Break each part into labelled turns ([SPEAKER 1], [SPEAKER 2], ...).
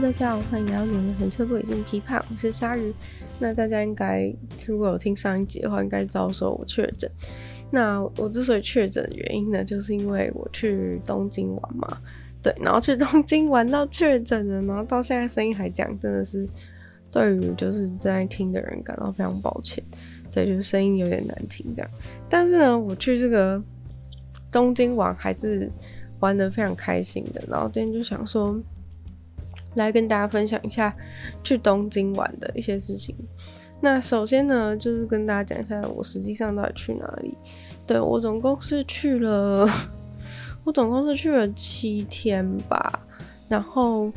[SPEAKER 1] 大家好，欢迎来到你们很车不理性批判，我是鲨鱼。那大家应该如果有听上一集的话，应该知道说我确诊。那我之所以确诊的原因呢，就是因为我去东京玩嘛，对，然后去东京玩到确诊了，然后到现在声音还讲，真的是对于就是在听的人感到非常抱歉，对，就是声音有点难听这样。但是呢，我去这个东京玩还是玩得非常开心的，然后今天就想说。来跟大家分享一下去东京玩的一些事情。那首先呢，就是跟大家讲一下我实际上到底去哪里。对，我总共是去了，我总共是去了七天吧。然后，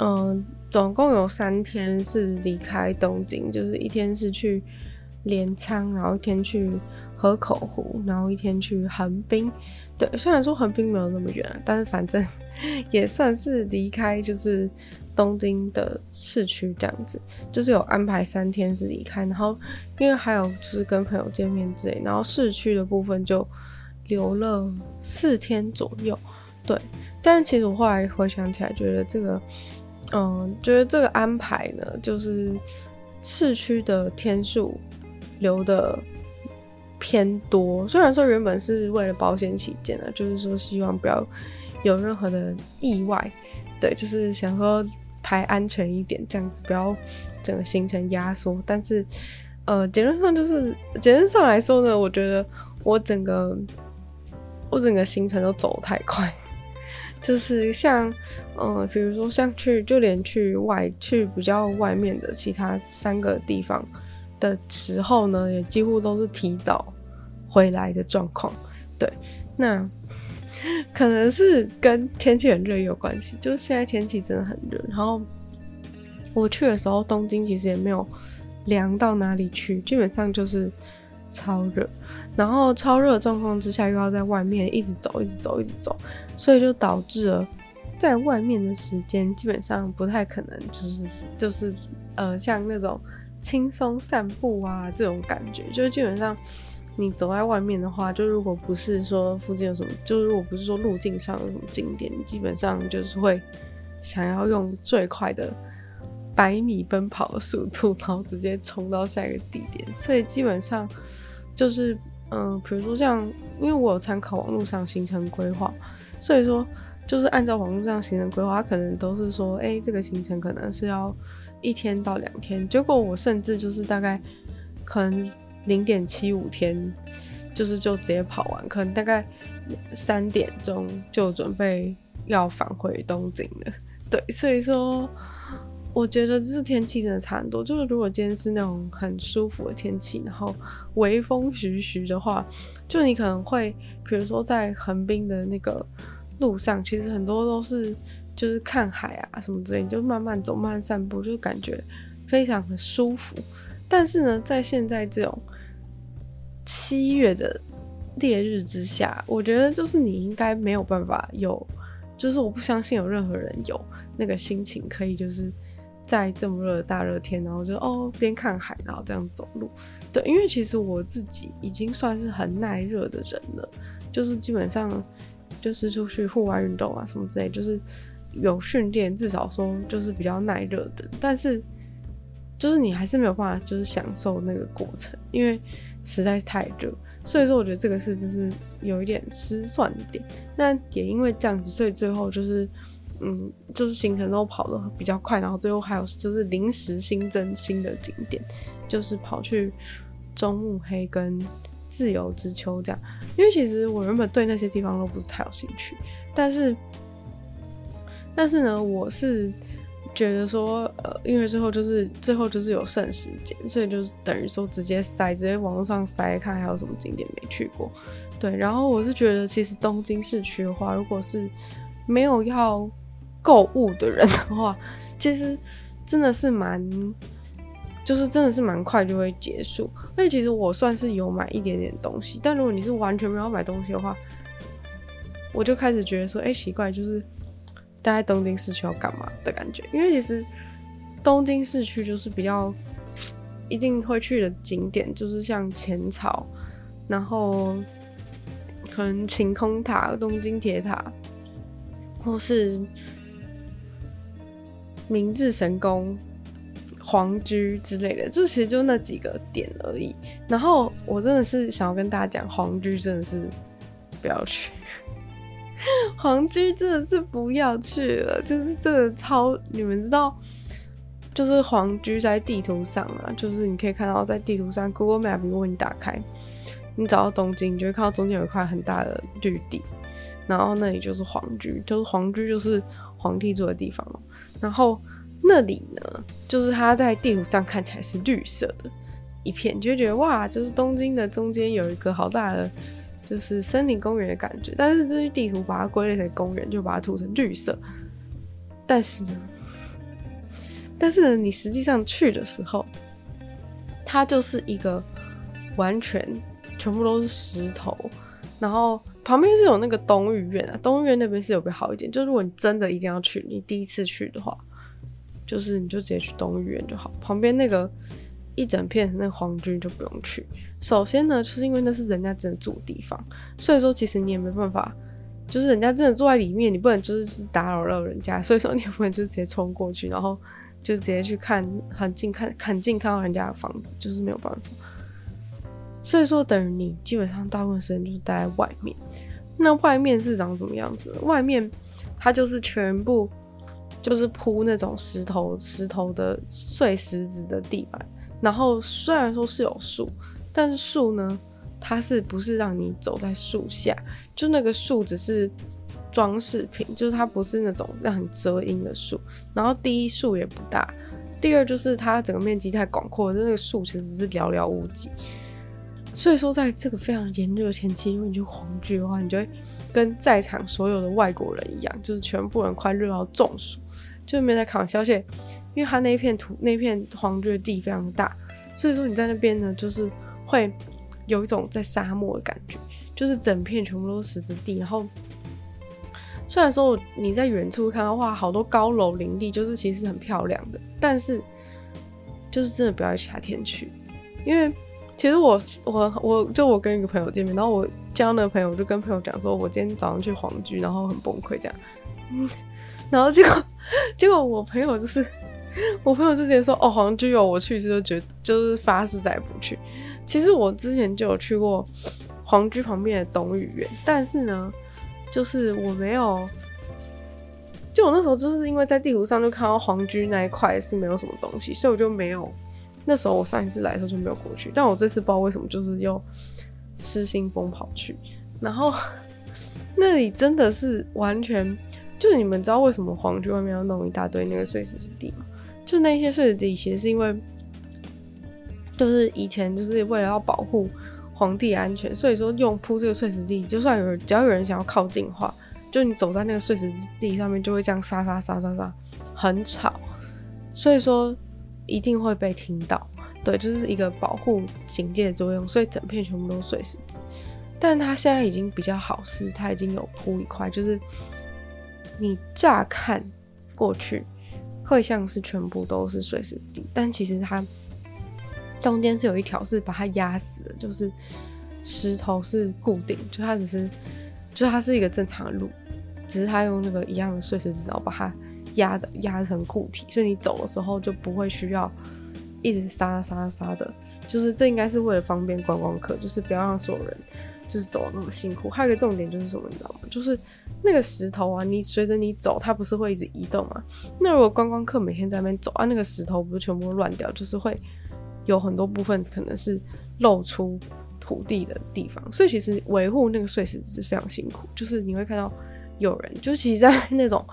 [SPEAKER 1] 嗯、总共有三天是离开东京，就是一天是去镰仓，然后一天去河口湖，然后一天去横滨。对，虽然说横滨没有那么远，但是反正 也算是离开，就是东京的市区这样子，就是有安排三天是离开，然后因为还有就是跟朋友见面之类，然后市区的部分就留了四天左右。对，但其实我后来回想起来，觉得这个，嗯，觉得这个安排呢，就是市区的天数留的。偏多，虽然说原本是为了保险起见的，就是说希望不要有任何的意外，对，就是想说排安全一点，这样子不要整个行程压缩。但是，呃，结论上就是结论上来说呢，我觉得我整个我整个行程都走太快，就是像，嗯、呃，比如说像去就连去外去比较外面的其他三个地方。的时候呢，也几乎都是提早回来的状况。对，那 可能是跟天气很热有关系。就是现在天气真的很热，然后我去的时候，东京其实也没有凉到哪里去，基本上就是超热。然后超热的状况之下，又要在外面一直走，一直走，一直走，所以就导致了在外面的时间基本上不太可能，就是就是呃，像那种。轻松散步啊，这种感觉，就是基本上你走在外面的话，就如果不是说附近有什么，就如果不是说路径上有什么景点，基本上就是会想要用最快的百米奔跑的速度，然后直接冲到下一个地点。所以基本上就是，嗯、比如说像，因为我有参考网络上行程规划，所以说就是按照网络上行程规划，可能都是说，哎、这个行程可能是要。一天到两天，结果我甚至就是大概可能零点七五天，就是就直接跑完，可能大概三点钟就准备要返回东京了。对，所以说我觉得这是天气真的差很多。就是如果今天是那种很舒服的天气，然后微风徐徐的话，就你可能会，比如说在横滨的那个路上，其实很多都是。就是看海啊什么之类，你就慢慢走，慢慢散步，就感觉非常的舒服。但是呢，在现在这种七月的烈日之下，我觉得就是你应该没有办法有，就是我不相信有任何人有那个心情可以就是在这么热的大热天，然后就哦边看海，然后这样走路。对，因为其实我自己已经算是很耐热的人了，就是基本上就是出去户外运动啊什么之类，就是。有训练，至少说就是比较耐热的，但是就是你还是没有办法，就是享受那个过程，因为实在是太热。所以说，我觉得这个是就是有一点失算的点。那也因为这样子，所以最后就是嗯，就是行程都跑得比较快，然后最后还有就是临时新增新的景点，就是跑去中目黑跟自由之丘这样。因为其实我原本对那些地方都不是太有兴趣，但是。但是呢，我是觉得说，呃，因为最后就是最后就是有剩时间，所以就是等于说直接塞，直接网络上塞看还有什么景点没去过。对，然后我是觉得其实东京市区的话，如果是没有要购物的人的话，其实真的是蛮，就是真的是蛮快就会结束。所以其实我算是有买一点点东西，但如果你是完全没有买东西的话，我就开始觉得说，哎、奇怪，就是。待在东京市区要干嘛的感觉？因为其实东京市区就是比较一定会去的景点，就是像浅草，然后可能晴空塔、东京铁塔，或是明治神宫、皇居之类的，就其实就那几个点而已。然后我真的是想要跟大家讲，皇居真的是不要去。皇居真的是不要去了，就是真的超，你们知道，就是皇居在地图上啊，就是你可以看到在地图上，Google Map 如果你打开，你找到东京，你就会看到中间有一块很大的绿地，然后那里就是皇居，就是皇居就是皇帝住的地方，然后那里呢，就是它在地图上看起来是绿色的一片，你就觉得哇，就是东京的中间有一个好大的。就是森林公园的感觉，但是这些地图把它归类成公园，就把它涂成绿色。但是呢，但是，你实际上去的时候，它就是一个完全全部都是石头，然后旁边是有那个东御苑啊，东御苑那边是有比较好一点，就如果你真的一定要去，你第一次去的话，就是你就直接去东御苑就好，旁边那个。一整片那皇居就不用去。首先呢，就是因为那是人家真的住的地方，所以说其实你也没办法，就是人家真的住在里面，你不能就是打扰到人家，所以说你也不能就直接冲过去，然后就直接去看很近看很近看到人家的房子，就是没有办法。所以说等于你基本上大部分时间就是待在外面。那外面是长什么样子？外面它就是全部就是铺那种石头石头的碎石子的地板。然后虽然说是有树，但是树呢，它是不是让你走在树下？就那个树只是装饰品，就是它不是那种让你遮阴的树。然后第一树也不大，第二就是它整个面积太广阔，那个树其实是寥寥无几。所以说，在这个非常炎热的天气，如果你去黄菊的话，你就会跟在场所有的外国人一样，就是全部人快热到中暑，就没在开玩笑。而且因为它那一片土，那片黄居的地非常大，所以说你在那边呢，就是会有一种在沙漠的感觉，就是整片全部都是石子地。然后虽然说你在远处看到哇，好多高楼林立，就是其实很漂亮的，但是就是真的不要夏天去，因为其实我我我就我跟一个朋友见面，然后我交那个朋友，我就跟朋友讲说，我今天早上去黄居，然后很崩溃这样，嗯，然后结果结果我朋友就是。我朋友之前说哦，皇居有我去一次就觉就是发誓再也不去。其实我之前就有去过皇居旁边的东御苑，但是呢，就是我没有，就我那时候就是因为在地图上就看到皇居那一块是没有什么东西，所以我就没有。那时候我上一次来的时候就没有过去，但我这次不知道为什么就是又失心疯跑去，然后那里真的是完全就是你们知道为什么皇居外面要弄一大堆那个碎石地吗？就那些碎石地，其实是因为，就是以前就是为了要保护皇帝安全，所以说用铺这个碎石地，就算有人只要有人想要靠近的话，就你走在那个碎石地上面，就会这样沙沙沙沙沙，很吵，所以说一定会被听到。对，就是一个保护警戒的作用，所以整片全部都是碎石子。但它现在已经比较好，是它已经有铺一块，就是你乍看过去。会像是全部都是碎石地，但其实它中间是有一条是把它压死的，就是石头是固定，就它只是，就它是一个正常的路，只是它用那个一样的碎石子，然后把它压的压成固体，所以你走的时候就不会需要一直沙沙沙的，就是这应该是为了方便观光客，就是不要让所有人。就是走得那么辛苦，还有一个重点就是什么，你知道吗？就是那个石头啊，你随着你走，它不是会一直移动吗？那如果观光客每天在那边走啊，那个石头不是全部乱掉，就是会有很多部分可能是露出土地的地方，所以其实维护那个碎石是非常辛苦。就是你会看到有人，就其实在 那种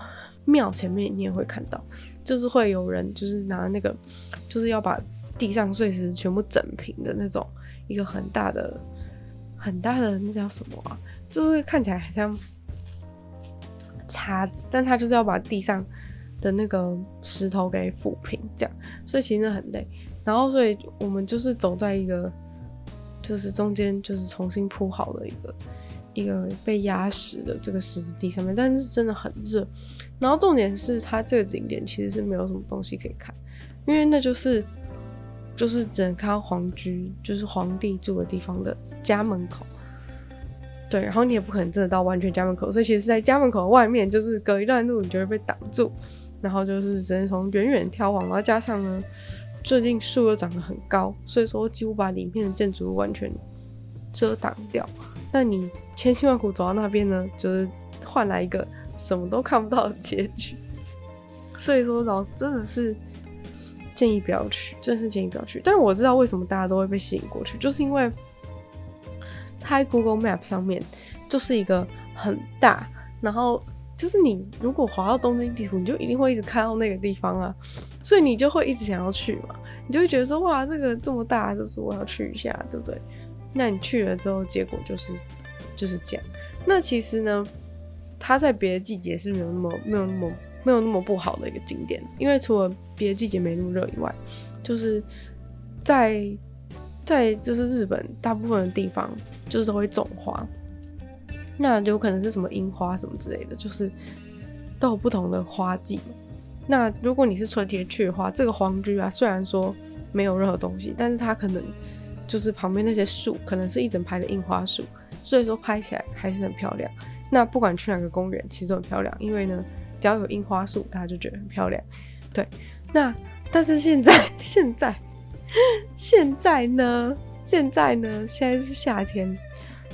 [SPEAKER 1] 庙前面，你也会看到，就是会有人就是拿那个，就是要把地上碎石全部整平的那种一个很大的很大的那叫什么啊？就是看起来很像叉子，但他就是要把地上的那个石头给抚平，这样，所以其实很累。然后，所以我们就是走在一个，就是中间就是重新铺好的一个一个被压实的这个石子地上面，但是真的很热。然后重点是，它这个景点其实是没有什么东西可以看，因为那就是就是只能看到皇居，就是皇帝住的地方的家门口。对，然后你也不可能真的到完全家门口，所以其实在家门口外面，就是隔一段路，你就会被挡住，然后就是只能从远远眺望，然后加上呢，最近树又长得很高，所以说几乎把里面的建筑物完全遮挡掉。那你千辛万苦走到那边呢，就是换来一个什么都看不到的结局。所以说，然后真的是建议不要去，真的是建议不要去。但是我知道为什么大家都会被吸引过去，就是因为。它在 Google Map 上面就是一个很大，然后就是你如果滑到东京地图，你就一定会一直看到那个地方啊，所以你就会一直想要去嘛，你就会觉得说哇，这个这么大，就是我要去一下，对不对？那你去了之后，结果就是就是这样。那其实呢，它在别的季节是没有那么没有那么没有那么不好的一个景点，因为除了别的季节没那么热以外，就是在。在就是日本大部分的地方，就是都会种花，那有可能是什么樱花什么之类的，就是都有不同的花季。那如果你是春天去的话，这个黄居啊，虽然说没有任何东西，但是它可能就是旁边那些树，可能是一整排的樱花树，所以说拍起来还是很漂亮。那不管去哪个公园，其实都很漂亮，因为呢，只要有樱花树，大家就觉得很漂亮。对，那但是现在 现在。现在呢？现在呢？现在是夏天，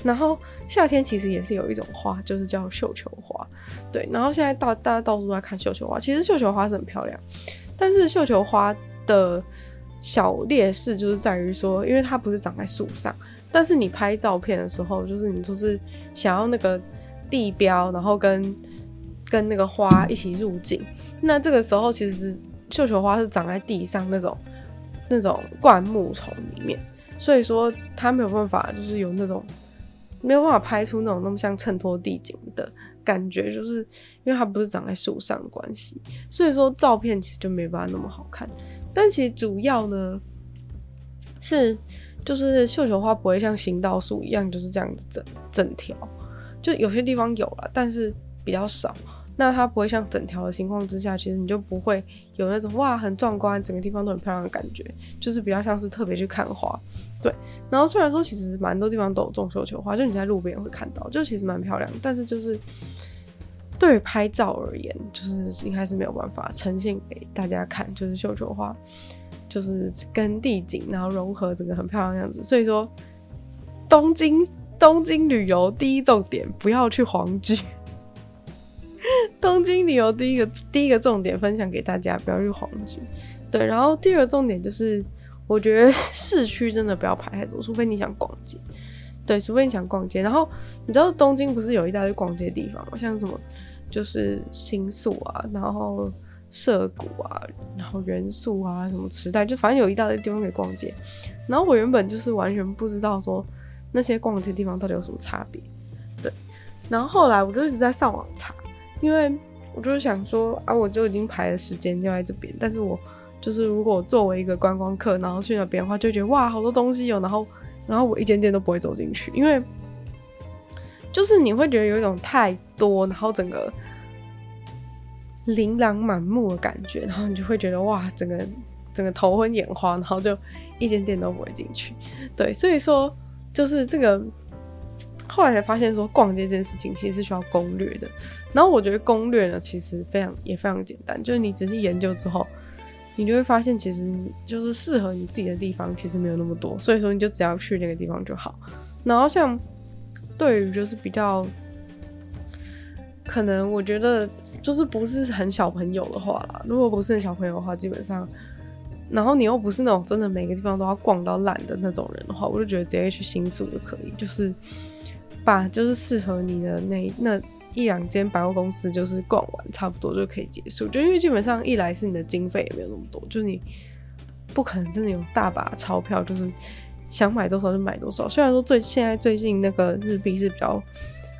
[SPEAKER 1] 然后夏天其实也是有一种花，就是叫绣球花。对，然后现在到大家到处都在看绣球花，其实绣球花是很漂亮，但是绣球花的小劣势就是在于说，因为它不是长在树上，但是你拍照片的时候，就是你就是想要那个地标，然后跟跟那个花一起入镜，那这个时候其实绣球花是长在地上那种。那种灌木丛里面，所以说它没有办法，就是有那种没有办法拍出那种那么像衬托地景的感觉，就是因为它不是长在树上的关系，所以说照片其实就没办法那么好看。但其实主要呢是，就是绣球花不会像行道树一样就是这样子整整条，就有些地方有了，但是比较少。那它不会像整条的情况之下，其实你就不会有那种哇很壮观，整个地方都很漂亮的感觉，就是比较像是特别去看花，对。然后虽然说其实蛮多地方都有种绣球花，就你在路边会看到，就其实蛮漂亮，但是就是对于拍照而言，就是应该是没有办法呈现给大家看，就是绣球花就是跟地景然后融合整个很漂亮的样子。所以说东京东京旅游第一重点不要去皇居。东京旅游第一个第一个重点分享给大家，不要去皇居。对，然后第二个重点就是，我觉得市区真的不要排太多，除非你想逛街。对，除非你想逛街。然后你知道东京不是有一大堆逛街的地方吗？像什么就是新宿啊，然后涩谷啊，然后原宿啊，什么池袋，就反正有一大堆地方可以逛街。然后我原本就是完全不知道说那些逛街地方到底有什么差别。对，然后后来我就一直在上网查。因为我就是想说啊，我就已经排了时间要在这边，但是我就是如果作为一个观光客，然后去那边的话，就觉得哇，好多东西有，然后然后我一间店都不会走进去，因为就是你会觉得有一种太多，然后整个琳琅满目的感觉，然后你就会觉得哇，整个整个头昏眼花，然后就一间店都不会进去。对，所以说就是这个。后来才发现，说逛街这件事情其实是需要攻略的。然后我觉得攻略呢，其实非常也非常简单，就是你仔细研究之后，你就会发现，其实就是适合你自己的地方其实没有那么多。所以说，你就只要去那个地方就好。然后像对于就是比较可能，我觉得就是不是很小朋友的话啦，如果不是很小朋友的话，基本上，然后你又不是那种真的每个地方都要逛到烂的那种人的话，我就觉得直接去新宿就可以，就是。把就是适合你的那那一两间百货公司就是逛完差不多就可以结束，就因为基本上一来是你的经费也没有那么多，就是你不可能真的有大把钞票，就是想买多少就买多少。虽然说最现在最近那个日币是比较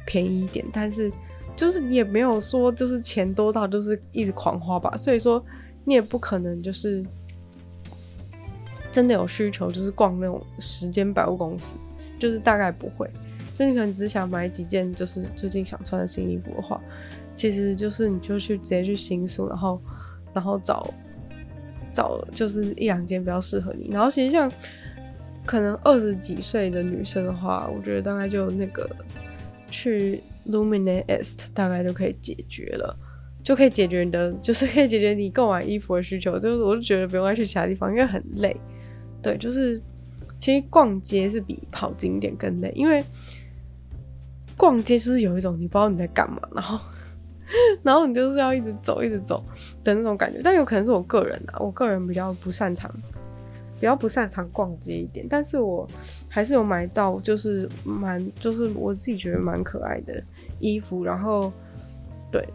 [SPEAKER 1] 便宜一点，但是就是你也没有说就是钱多到就是一直狂花吧，所以说你也不可能就是真的有需求就是逛那种十间百货公司，就是大概不会。就你可能只想买几件，就是最近想穿的新衣服的话，其实就是你就去直接去新宿，然后然后找找就是一两件比较适合你。然后其实像可能二十几岁的女生的话，我觉得大概就那个去 Lumine Est 大概就可以解决了，就可以解决你的，就是可以解决你购买衣服的需求。就是我就觉得不用再去其他地方，因为很累。对，就是其实逛街是比跑景点更累，因为。逛街就是有一种你不知道你在干嘛，然后，然后你就是要一直走，一直走的那种感觉。但有可能是我个人啊，我个人比较不擅长，比较不擅长逛街一点。但是我还是有买到，就是蛮，就是我自己觉得蛮可爱的衣服。然后，对，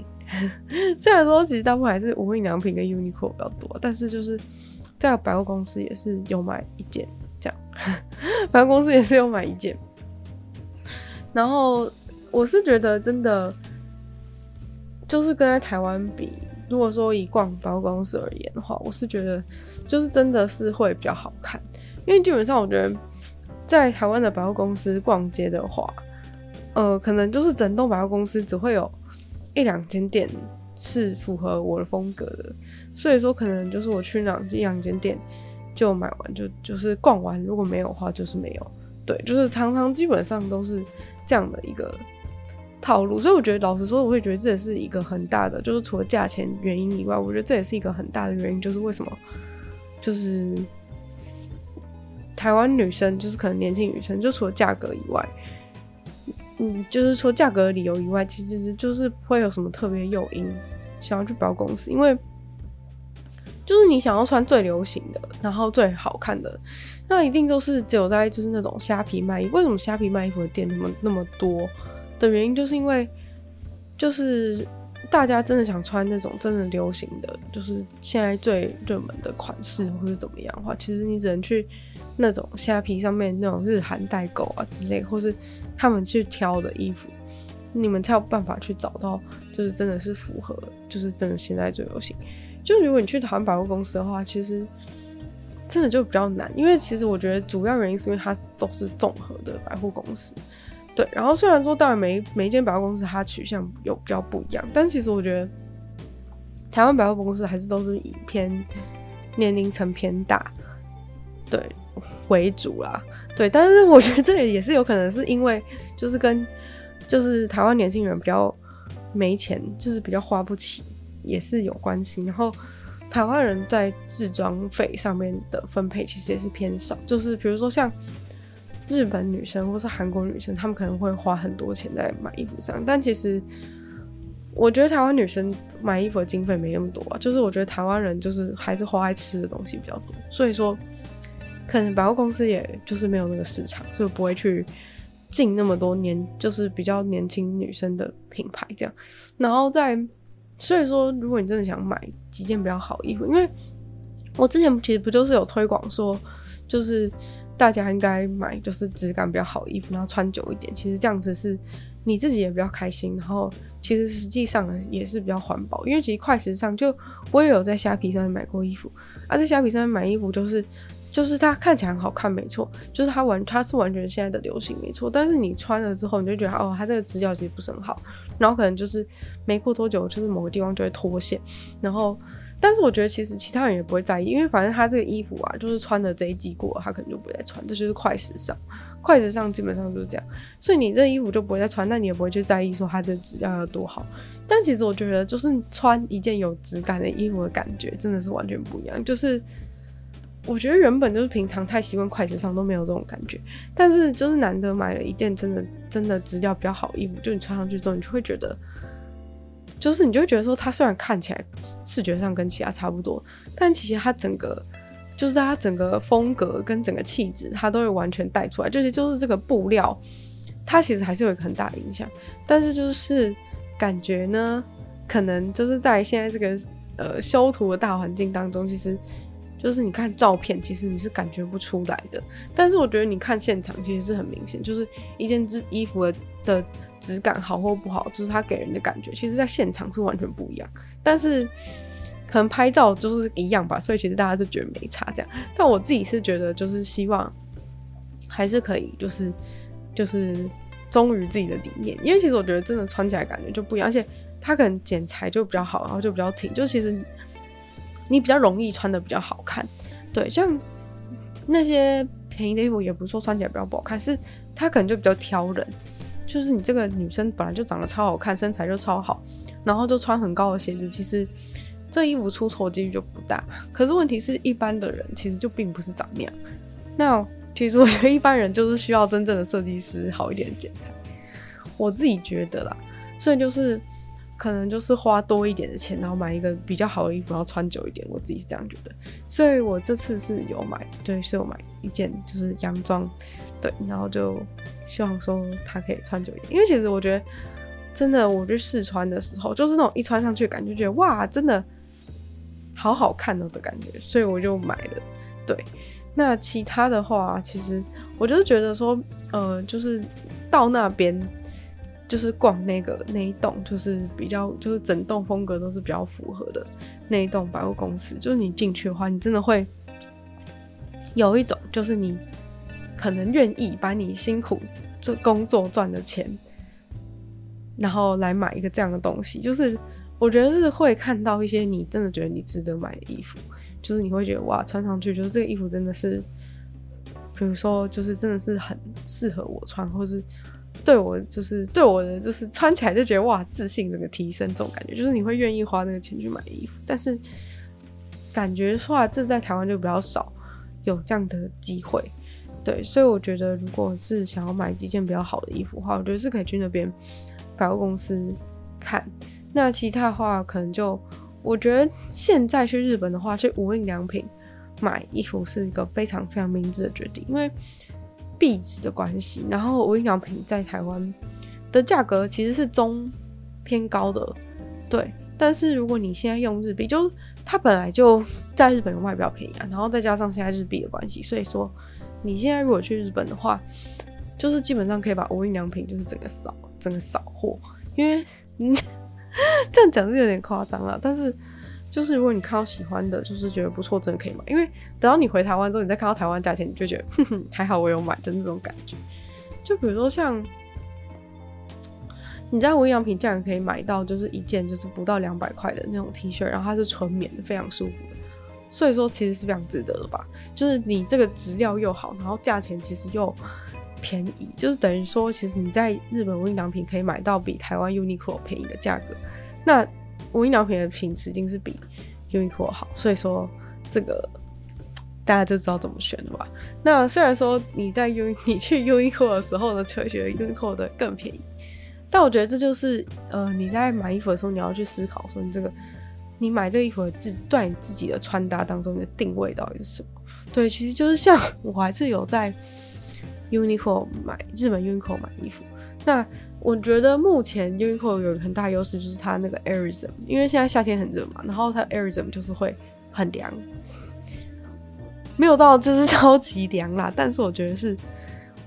[SPEAKER 1] 虽然说其实大部分还是无印良品跟 Uniqlo 比较多，但是就是在百货公司也是有买一件这样，百货公司也是有买一件。然后我是觉得真的，就是跟在台湾比，如果说以逛百货公司而言的话，我是觉得就是真的是会比较好看，因为基本上我觉得在台湾的百货公司逛街的话，呃，可能就是整栋百货公司只会有一两间店是符合我的风格的，所以说可能就是我去那一两间店就买完就就是逛完，如果没有的话就是没有，对，就是常常基本上都是。这样的一个套路，所以我觉得，老实说，我会觉得这也是一个很大的，就是除了价钱原因以外，我觉得这也是一个很大的原因，就是为什么，就是台湾女生，就是可能年轻女生，就除了价格以外，嗯，就是除了价格的理由以外，其实就是不会有什么特别诱因想要去百货公司，因为就是你想要穿最流行的，然后最好看的。那一定都是只有在就是那种虾皮卖衣。为什么虾皮卖衣服的店那么那么多的原因，就是因为就是大家真的想穿那种真的流行的，就是现在最热门的款式或者怎么样的话，其实你只能去那种虾皮上面那种日韩代购啊之类，或是他们去挑的衣服，你们才有办法去找到，就是真的是符合，就是真的现在最流行。就如果你去台湾百货公司的话，其实。真的就比较难，因为其实我觉得主要原因是因为它都是综合的百货公司，对。然后虽然说当然每每一间百货公司它取向有比较不一样，但其实我觉得台湾百货公司还是都是以偏年龄层偏大，对为主啦，对。但是我觉得这也是有可能是因为就是跟就是台湾年轻人比较没钱，就是比较花不起，也是有关系。然后。台湾人在置装费上面的分配其实也是偏少，就是比如说像日本女生或是韩国女生，她们可能会花很多钱在买衣服上，但其实我觉得台湾女生买衣服的经费没那么多啊，就是我觉得台湾人就是还是花在吃的东西比较多，所以说可能百货公司也就是没有那个市场，所以不会去进那么多年就是比较年轻女生的品牌这样，然后在。所以说，如果你真的想买几件比较好衣服，因为我之前其实不就是有推广说，就是大家应该买就是质感比较好衣服，然后穿久一点。其实这样子是你自己也比较开心，然后其实实际上也是比较环保。因为其实快时尚就我也有在虾皮上面买过衣服，而在虾皮上面买衣服就是。就是它看起来很好看，没错，就是它完它是完全现在的流行，没错。但是你穿了之后，你就觉得哦，它这个质料其实不是很好，然后可能就是没过多久，就是某个地方就会脱线。然后，但是我觉得其实其他人也不会在意，因为反正他这个衣服啊，就是穿了这一季过，他可能就不会再穿。这就是快时尚，快时尚基本上就是这样。所以你这衣服就不会再穿，那你也不会去在意说它这个质量有多好。但其实我觉得，就是穿一件有质感的衣服的感觉，真的是完全不一样，就是。我觉得原本就是平常太习惯快时尚都没有这种感觉，但是就是难得买了一件真的真的质量比较好衣服，就你穿上去之后，你就会觉得，就是你就会觉得说，它虽然看起来视觉上跟其他差不多，但其实它整个就是它整个风格跟整个气质，它都会完全带出来。就是就是这个布料，它其实还是有一个很大的影响，但是就是感觉呢，可能就是在现在这个呃修图的大环境当中，其实就是你看照片，其实你是感觉不出来的。但是我觉得你看现场，其实是很明显，就是一件衣衣服的的质感好或不好，就是它给人的感觉，其实在现场是完全不一样。但是可能拍照就是一样吧，所以其实大家就觉得没差这样。但我自己是觉得，就是希望还是可以，就是就是。忠于自己的理念，因为其实我觉得真的穿起来感觉就不一样，而且它可能剪裁就比较好，然后就比较挺，就其实你比较容易穿的比较好看。对，像那些便宜的衣服也不错，穿起来比较不好看，是它可能就比较挑人。就是你这个女生本来就长得超好看，身材就超好，然后就穿很高的鞋子，其实这衣服出错几率就不大。可是问题是一般的人其实就并不是长那样。那其实我觉得一般人就是需要真正的设计师好一点的剪裁，我自己觉得啦，所以就是可能就是花多一点的钱，然后买一个比较好的衣服，然后穿久一点，我自己是这样觉得。所以我这次是有买，对，是有买一件就是洋装，对，然后就希望说它可以穿久一点，因为其实我觉得真的，我去试穿的时候，就是那种一穿上去感觉觉得哇，真的好好看哦的感觉，所以我就买了，对。那其他的话，其实我就是觉得说，呃，就是到那边，就是逛那个那一栋，就是比较，就是整栋风格都是比较符合的那一栋百货公司。就是你进去的话，你真的会有一种，就是你可能愿意把你辛苦做工作赚的钱，然后来买一个这样的东西。就是我觉得是会看到一些你真的觉得你值得买的衣服。就是你会觉得哇，穿上去就是这个衣服真的是，比如说就是真的是很适合我穿，或是对我就是对我的就是穿起来就觉得哇，自信这个提升这种感觉，就是你会愿意花那个钱去买衣服。但是感觉说啊，这在台湾就比较少有这样的机会，对，所以我觉得如果是想要买几件比较好的衣服的话，我觉得是可以去那边百货公司看。那其他的话可能就。我觉得现在去日本的话，去无印良品买衣服是一个非常非常明智的决定，因为币值的关系。然后无印良品在台湾的价格其实是中偏高的，对。但是如果你现在用日币，就它本来就在日本有卖比较便宜啊，然后再加上现在日币的关系，所以说你现在如果去日本的话，就是基本上可以把无印良品就是整个扫整个扫货，因为嗯。这样讲是有点夸张了，但是就是如果你看到喜欢的，就是觉得不错，真的可以买。因为等到你回台湾之后，你再看到台湾价钱，你就觉得哼哼，还好我有买的那种感觉。就比如说像你在无印良品竟然可以买到，就是一件就是不到两百块的那种 T 恤，然后它是纯棉的，非常舒服的。所以说其实是非常值得的吧？就是你这个质料又好，然后价钱其实又。便宜就是等于说，其实你在日本无印良品可以买到比台湾 Uniqlo 便宜的价格。那无印良品的品质一定是比 Uniqlo 好，所以说这个大家就知道怎么选了吧？那虽然说你在 U 你去 Uniqlo 的时候呢，就会觉得 Uniqlo 的更便宜，但我觉得这就是呃你在买衣服的时候，你要去思考说你这个你买这衣服的自对你自己的穿搭当中你的定位到底是什么？对，其实就是像我还是有在。Uniqlo 买日本 Uniqlo 买衣服，那我觉得目前 Uniqlo 有很大优势，就是它那个 Airism，因为现在夏天很热嘛，然后它 Airism 就是会很凉，没有到就是 超级凉啦，但是我觉得是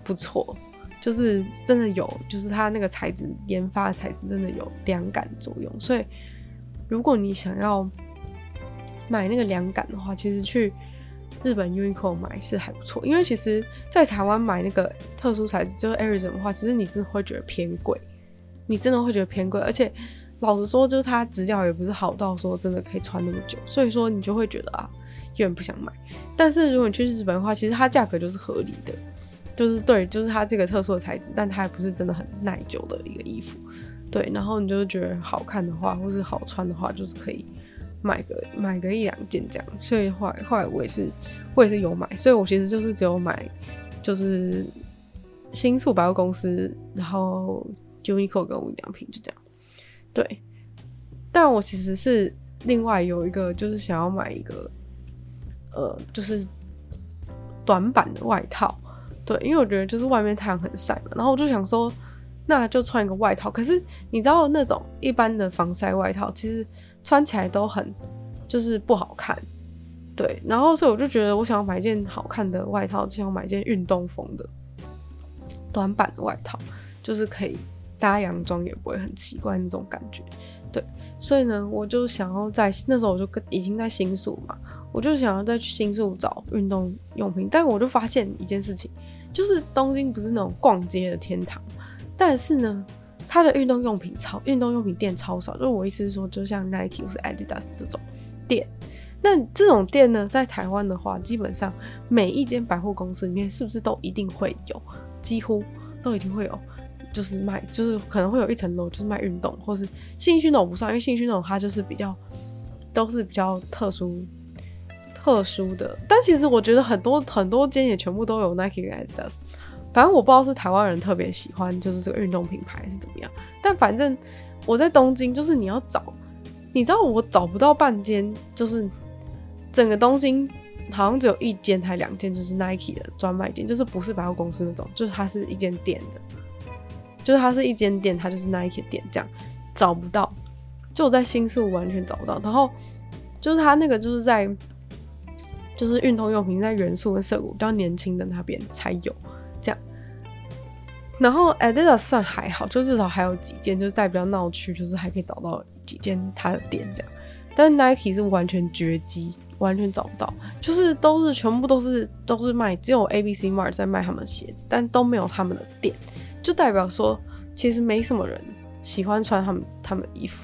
[SPEAKER 1] 不错，就是真的有，就是它那个材质研发的材质真的有凉感作用，所以如果你想要买那个凉感的话，其实去。日本 Uniqlo 买是还不错，因为其实，在台湾买那个特殊材质，就是 Arism 的话，其实你真的会觉得偏贵，你真的会觉得偏贵，而且老实说，就是它质料也不是好到说真的可以穿那么久，所以说你就会觉得啊，有点不想买。但是如果你去日本的话，其实它价格就是合理的，就是对，就是它这个特殊的材质，但它也不是真的很耐久的一个衣服，对。然后你就是觉得好看的话，或是好穿的话，就是可以。买个买个一两件这样，所以后来后来我也是我也是有买，所以我其实就是只有买就是新宿百货公司，然后 Uniqlo 跟无印良品就这样。对，但我其实是另外有一个就是想要买一个呃就是短版的外套，对，因为我觉得就是外面太阳很晒嘛，然后我就想说那就穿一个外套。可是你知道那种一般的防晒外套，其实穿起来都很就是不好看。对，然后所以我就觉得我想要买一件好看的外套，就想买一件运动风的短版的外套，就是可以搭洋装也不会很奇怪那种感觉。对，所以呢，我就想要在那时候我就跟已经在新宿嘛，我就想要再去新宿找运动用品，但我就发现一件事情，就是东京不是那种逛街的天堂，但是呢，它的运动用品超运动用品店超少，就是我意思是说，就像 Nike 或是 Adidas 这种店，那这种店呢，在台湾的话，基本上每一间百货公司里面是不是都一定会有，几乎都一定会有。就是卖，就是可能会有一层楼，就是卖运动，或是兴趣那种不算，因为兴趣那种它就是比较都是比较特殊特殊的。但其实我觉得很多很多间也全部都有 Nike 跟 Adidas，反正我不知道是台湾人特别喜欢就是这个运动品牌是怎么样。但反正我在东京，就是你要找，你知道我找不到半间，就是整个东京好像只有一间还两间，就是 Nike 的专卖店，就是不是百货公司那种，就是它是一间店的。就是它是一间店，它就是 Nike 店，这样找不到。就我在新宿完全找不到。然后就是它那个就是在，就是运动用品在原宿跟涩谷比较年轻的那边才有。然后 Adidas 算还好，就至少还有几间，就是在比较闹区，就是还可以找到几间它的店这样。但 Nike 是完全绝迹，完全找不到，就是都是全部都是都是卖，只有 ABC Mart 在卖他们的鞋子，但都没有他们的店。就代表说，其实没什么人喜欢穿他们他们的衣服，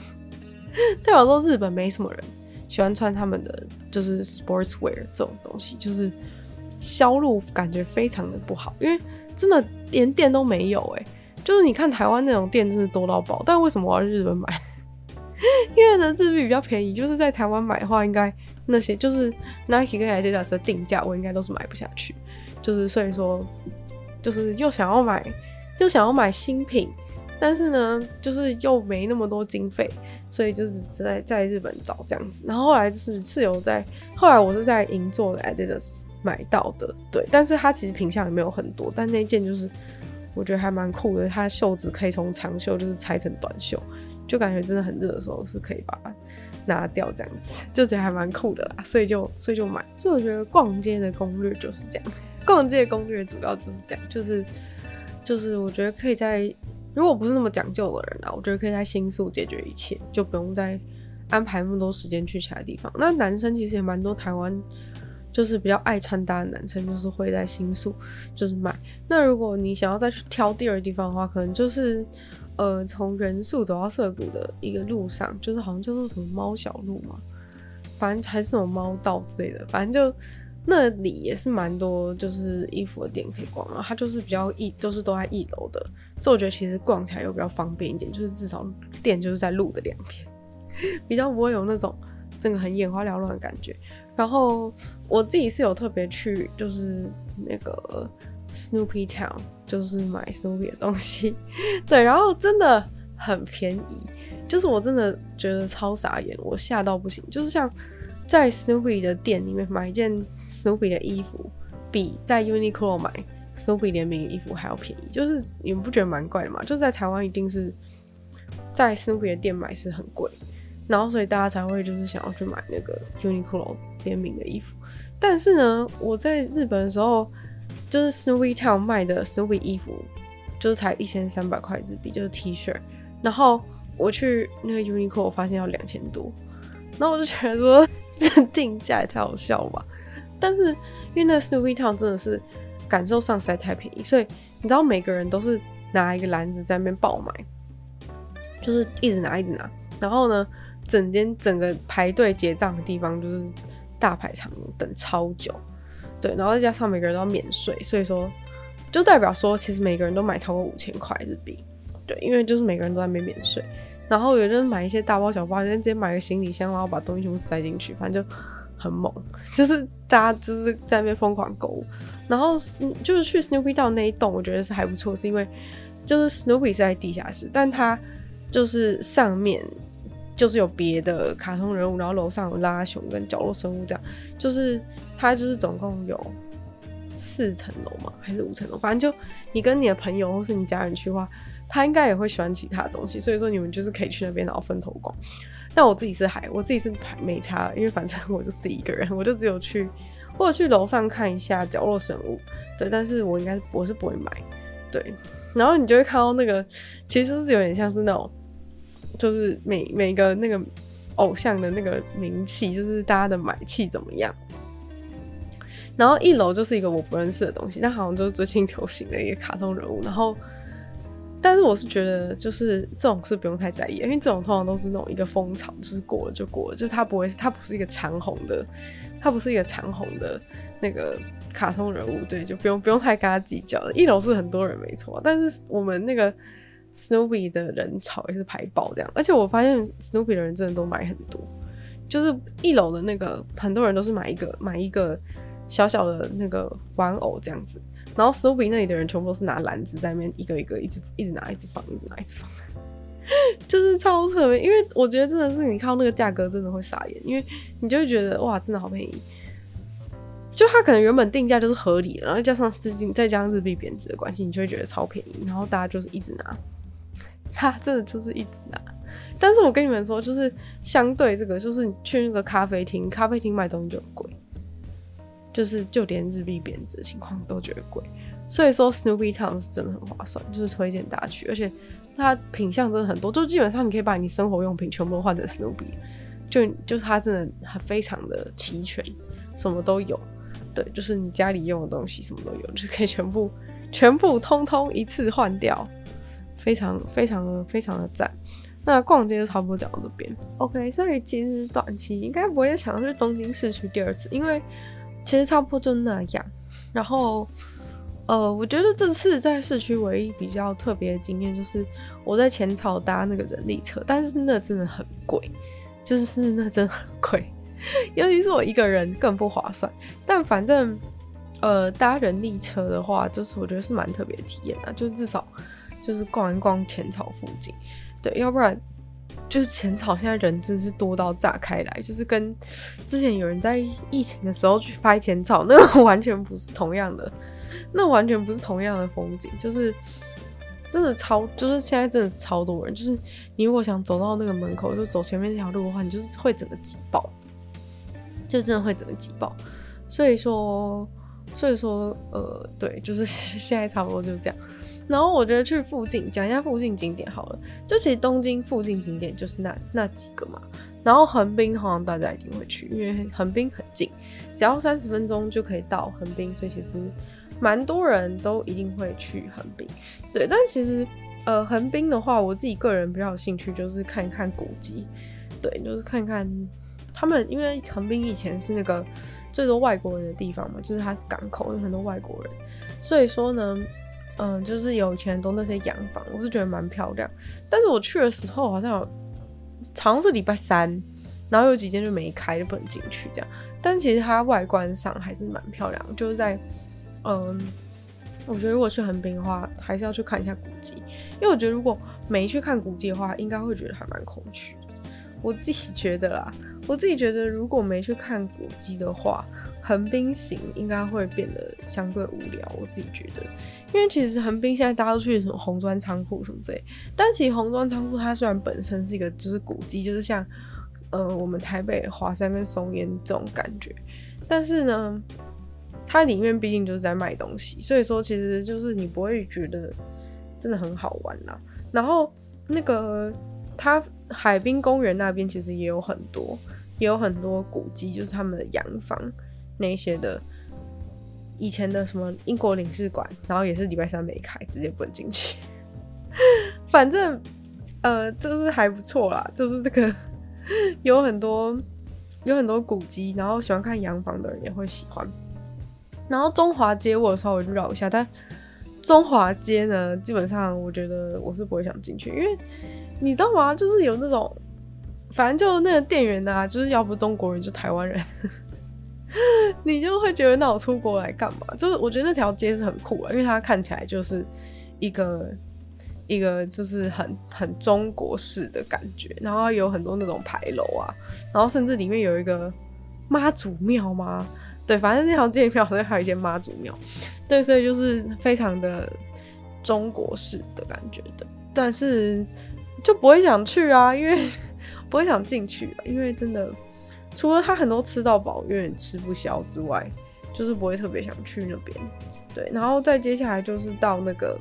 [SPEAKER 1] 代表说日本没什么人喜欢穿他们的就是 sportswear 这种东西，就是销路感觉非常的不好，因为真的连店都没有哎、就是你看台湾那种店真是多到爆，但为什么我要日本买？因为呢日币比较便宜，就是在台湾买的话，应该那些就是 Nike 跟 Adidas 的定价，我应该都是买不下去，就是所以说就是又想要买。又想要买新品，但是呢，就是又没那么多经费，所以就是在在日本找这样子。然后后来就是室友在，后来我是在银座的 Adidas 买到的，对。但是它其实品相也没有很多，但那件就是我觉得还蛮酷的，它袖子可以从长袖就是裁成短袖，就感觉真的很热的时候是可以把它拿掉这样子，就觉得还蛮酷的啦。所以就所以就买。所以我觉得逛街的攻略就是这样，逛街的攻略主要就是这样，就是。就是我觉得可以在，如果不是那么讲究的人啊，我觉得可以在新宿解决一切，就不用再安排那么多时间去其他地方。那男生其实也蛮多，台湾就是比较爱穿搭的男生，就是会在新宿就是买。那如果你想要再去挑第二个地方的话，可能就是呃从原宿走到涩谷的一个路上，就是好像叫做什么猫小路嘛，反正还是那种猫道之类的，反正就。那里也是蛮多，就是衣服的店可以逛啊。它就是比较一，都是都在一楼的，所以我觉得其实逛起来又比较方便一点。就是至少店就是在路的两边，比较不会有那种整个很眼花缭乱的感觉。然后我自己是有特别去，就是那个 Snoopy Town，就是买 Snoopy 的东西。对，然后真的很便宜，就是我真的觉得超傻眼，我吓到不行，就是像。在 Snoopy 的店里面买一件 Snoopy 的衣服，比在 Uniqlo 买 Snoopy 联名的衣服还要便宜。就是你们不觉得蛮怪的吗？就是在台湾一定是在 Snoopy 的店买是很贵，然后所以大家才会就是想要去买那个 Uniqlo 联名的衣服。但是呢，我在日本的时候，就是 Snowy Town 卖的 Snowy 衣服，就是才一千三百块日币，就是 T 恤。然后我去那个 Uniqlo，我发现要两千多，然后我就觉得说。这定价也太好笑了吧！但是因为那 Snowy Town 真的是感受上实在太便宜，所以你知道每个人都是拿一个篮子在那边爆买，就是一直拿一直拿。然后呢，整间整个排队结账的地方就是大排长龙，等超久。对，然后再加上每个人都要免税，所以说就代表说其实每个人都买超过五千块日币。对，因为就是每个人都在那边免税。然后有人买一些大包小包，有人直接买个行李箱，然后把东西全部塞进去，反正就很猛。就是大家就是在那边疯狂购物，然后就是去 Snoopy 到那一栋，我觉得是还不错，是因为就是 Snoopy 是在地下室，但它就是上面就是有别的卡通人物，然后楼上有拉熊跟角落生物这样，就是它就是总共有四层楼嘛，还是五层楼，反正就你跟你的朋友或是你家人去的话。他应该也会喜欢其他东西，所以说你们就是可以去那边然后分头逛。但我自己是还我自己是还没差，因为反正我就自己一个人，我就只有去或者去楼上看一下角落生物，对，但是我应该我是不会买，对。然后你就会看到那个，其实是有点像是那种，就是每每个那个偶像的那个名气，就是大家的买气怎么样。然后一楼就是一个我不认识的东西，但好像就是最近流行的一个卡通人物。然后，但是我是觉得，就是这种是不用太在意，因为这种通常都是那种一个风潮，就是过了就过了，就是它不会是它不是一个长红的，它不是一个长红的那个卡通人物，对，就不用不用太跟他计较。一楼是很多人没错，但是我们那个 Snoopy 的人潮也是排爆这样，而且我发现 Snoopy 的人真的都买很多，就是一楼的那个很多人都是买一个买一个。小小的那个玩偶这样子，然后 Snoopy 那里的人全部都是拿篮子在那边一个一个一直一直拿一直放一直拿一直放，就是超特别。因为我觉得真的是你看到那个价格真的会傻眼，因为你就会觉得哇，真的好便宜。就它可能原本定价就是合理，然后加上最近再加上日币贬值的关系，你就会觉得超便宜。然后大家就是一直拿，它真的就是一直拿。但是我跟你们说，就是相对这个，就是你去那个咖啡厅，咖啡厅卖东西就很贵。就是就连日币贬值的情况都觉得贵，所以说 Snoopy Town 是真的很划算，就是推荐大家去，而且它品相真的很多，就基本上你可以把你生活用品全部都换成 Snoopy，就就它真的很非常的齐全，什么都有，对，就是你家里用的东西什么都有，就可以全部全部通通一次换掉，非常非常非常的赞。那逛街就差不多讲到这边，OK，所以其实短期应该不会想要去东京市区第二次，因为。其实差不多就那样，然后，呃，我觉得这次在市区唯一比较特别的经验就是我在浅草搭那个人力车，但是那真的很贵，就是那真的很贵，尤其是我一个人更不划算。但反正，呃，搭人力车的话，就是我觉得是蛮特别体验啊，就至少就是逛一逛浅草附近，对，要不然。就是浅草现在人真是多到炸开来，就是跟之前有人在疫情的时候去拍浅草，那个完全不是同样的，那完全不是同样的风景，就是真的超，就是现在真的是超多人，就是你如果想走到那个门口，就走前面那条路的话，你就是会整个挤爆，就真的会整个挤爆，所以说，所以说，呃，对，就是 现在差不多就是这样。然后我觉得去附近讲一下附近景点好了，就其实东京附近景点就是那那几个嘛。然后横滨好像大家一定会去，因为横滨很近，只要三十分钟就可以到横滨，所以其实蛮多人都一定会去横滨。对，但其实呃横滨的话，我自己个人比较有兴趣就是看一看古迹，对，就是看看他们，因为横滨以前是那个最多外国人的地方嘛，就是它是港口，有很多外国人，所以说呢。嗯，就是有钱都那些洋房，我是觉得蛮漂亮。但是我去的时候好像有，好像是礼拜三，然后有几间就没开，就不能进去这样。但其实它外观上还是蛮漂亮，就是在，嗯，我觉得如果去横滨的话，还是要去看一下古迹，因为我觉得如果没去看古迹的话，应该会觉得还蛮空虚。我自己觉得啦，我自己觉得如果没去看古迹的话。横滨行应该会变得相对无聊，我自己觉得，因为其实横滨现在大家都去什么红砖仓库什么之类，但其实红砖仓库它虽然本身是一个就是古迹，就是像呃我们台北华山跟松烟这种感觉，但是呢，它里面毕竟就是在卖东西，所以说其实就是你不会觉得真的很好玩啦。然后那个它海滨公园那边其实也有很多，也有很多古迹，就是他们的洋房。那些的以前的什么英国领事馆，然后也是礼拜三没开，直接不能进去。反正呃，就是还不错啦，就是这个有很多有很多古迹，然后喜欢看洋房的人也会喜欢。然后中华街我稍微绕一下，但中华街呢，基本上我觉得我是不会想进去，因为你知道吗？就是有那种，反正就那个店员啊，就是要不中国人就台湾人。你就会觉得那我出国来干嘛？就是我觉得那条街是很酷啊，因为它看起来就是一个一个就是很很中国式的感觉，然后有很多那种牌楼啊，然后甚至里面有一个妈祖庙吗？对，反正那条街里面好像还有一间妈祖庙，对，所以就是非常的中国式的感觉的。但是就不会想去啊，因为 不会想进去啊，因为真的除了他很多吃到饱，有点吃不消之外，就是不会特别想去那边。对，然后再接下来就是到那个。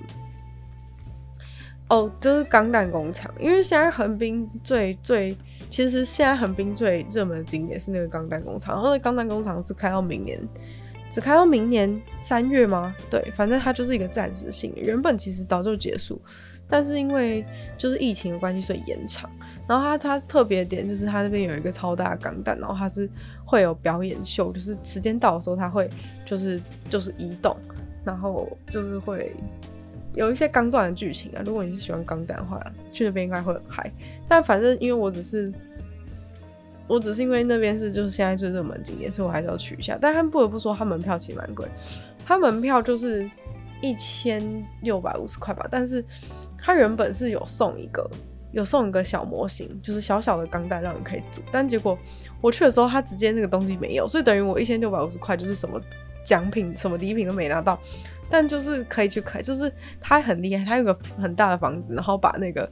[SPEAKER 1] 哦，就是钢弹工厂，因为现在横滨最最，其实现在横滨最热门的景点是那个钢弹工厂，然后那钢弹工厂是开到明年，只开到明年三月吗？对，反正它就是一个暂时性的，原本其实早就结束，但是因为就是疫情的关系，所以延长。然后它它特别点就是它那边有一个超大的钢弹，然后它是会有表演秀，就是时间到的时候它会就是就是移动，然后就是会。有一些钢弹的剧情啊，如果你是喜欢钢弹的话，去那边应该会很嗨。但反正因为我只是，我只是因为那边是就是现在最热门景点，所以我还是要去一下。但他们不得不说，他门票其实蛮贵，他门票就是一千六百五十块吧。但是他原本是有送一个，有送一个小模型，就是小小的钢弹让你可以组。但结果我去的时候，他直接那个东西没有，所以等于我一千六百五十块就是什么奖品、什么礼品都没拿到。但就是可以去看，就是他很厉害，他有个很大的房子，然后把那个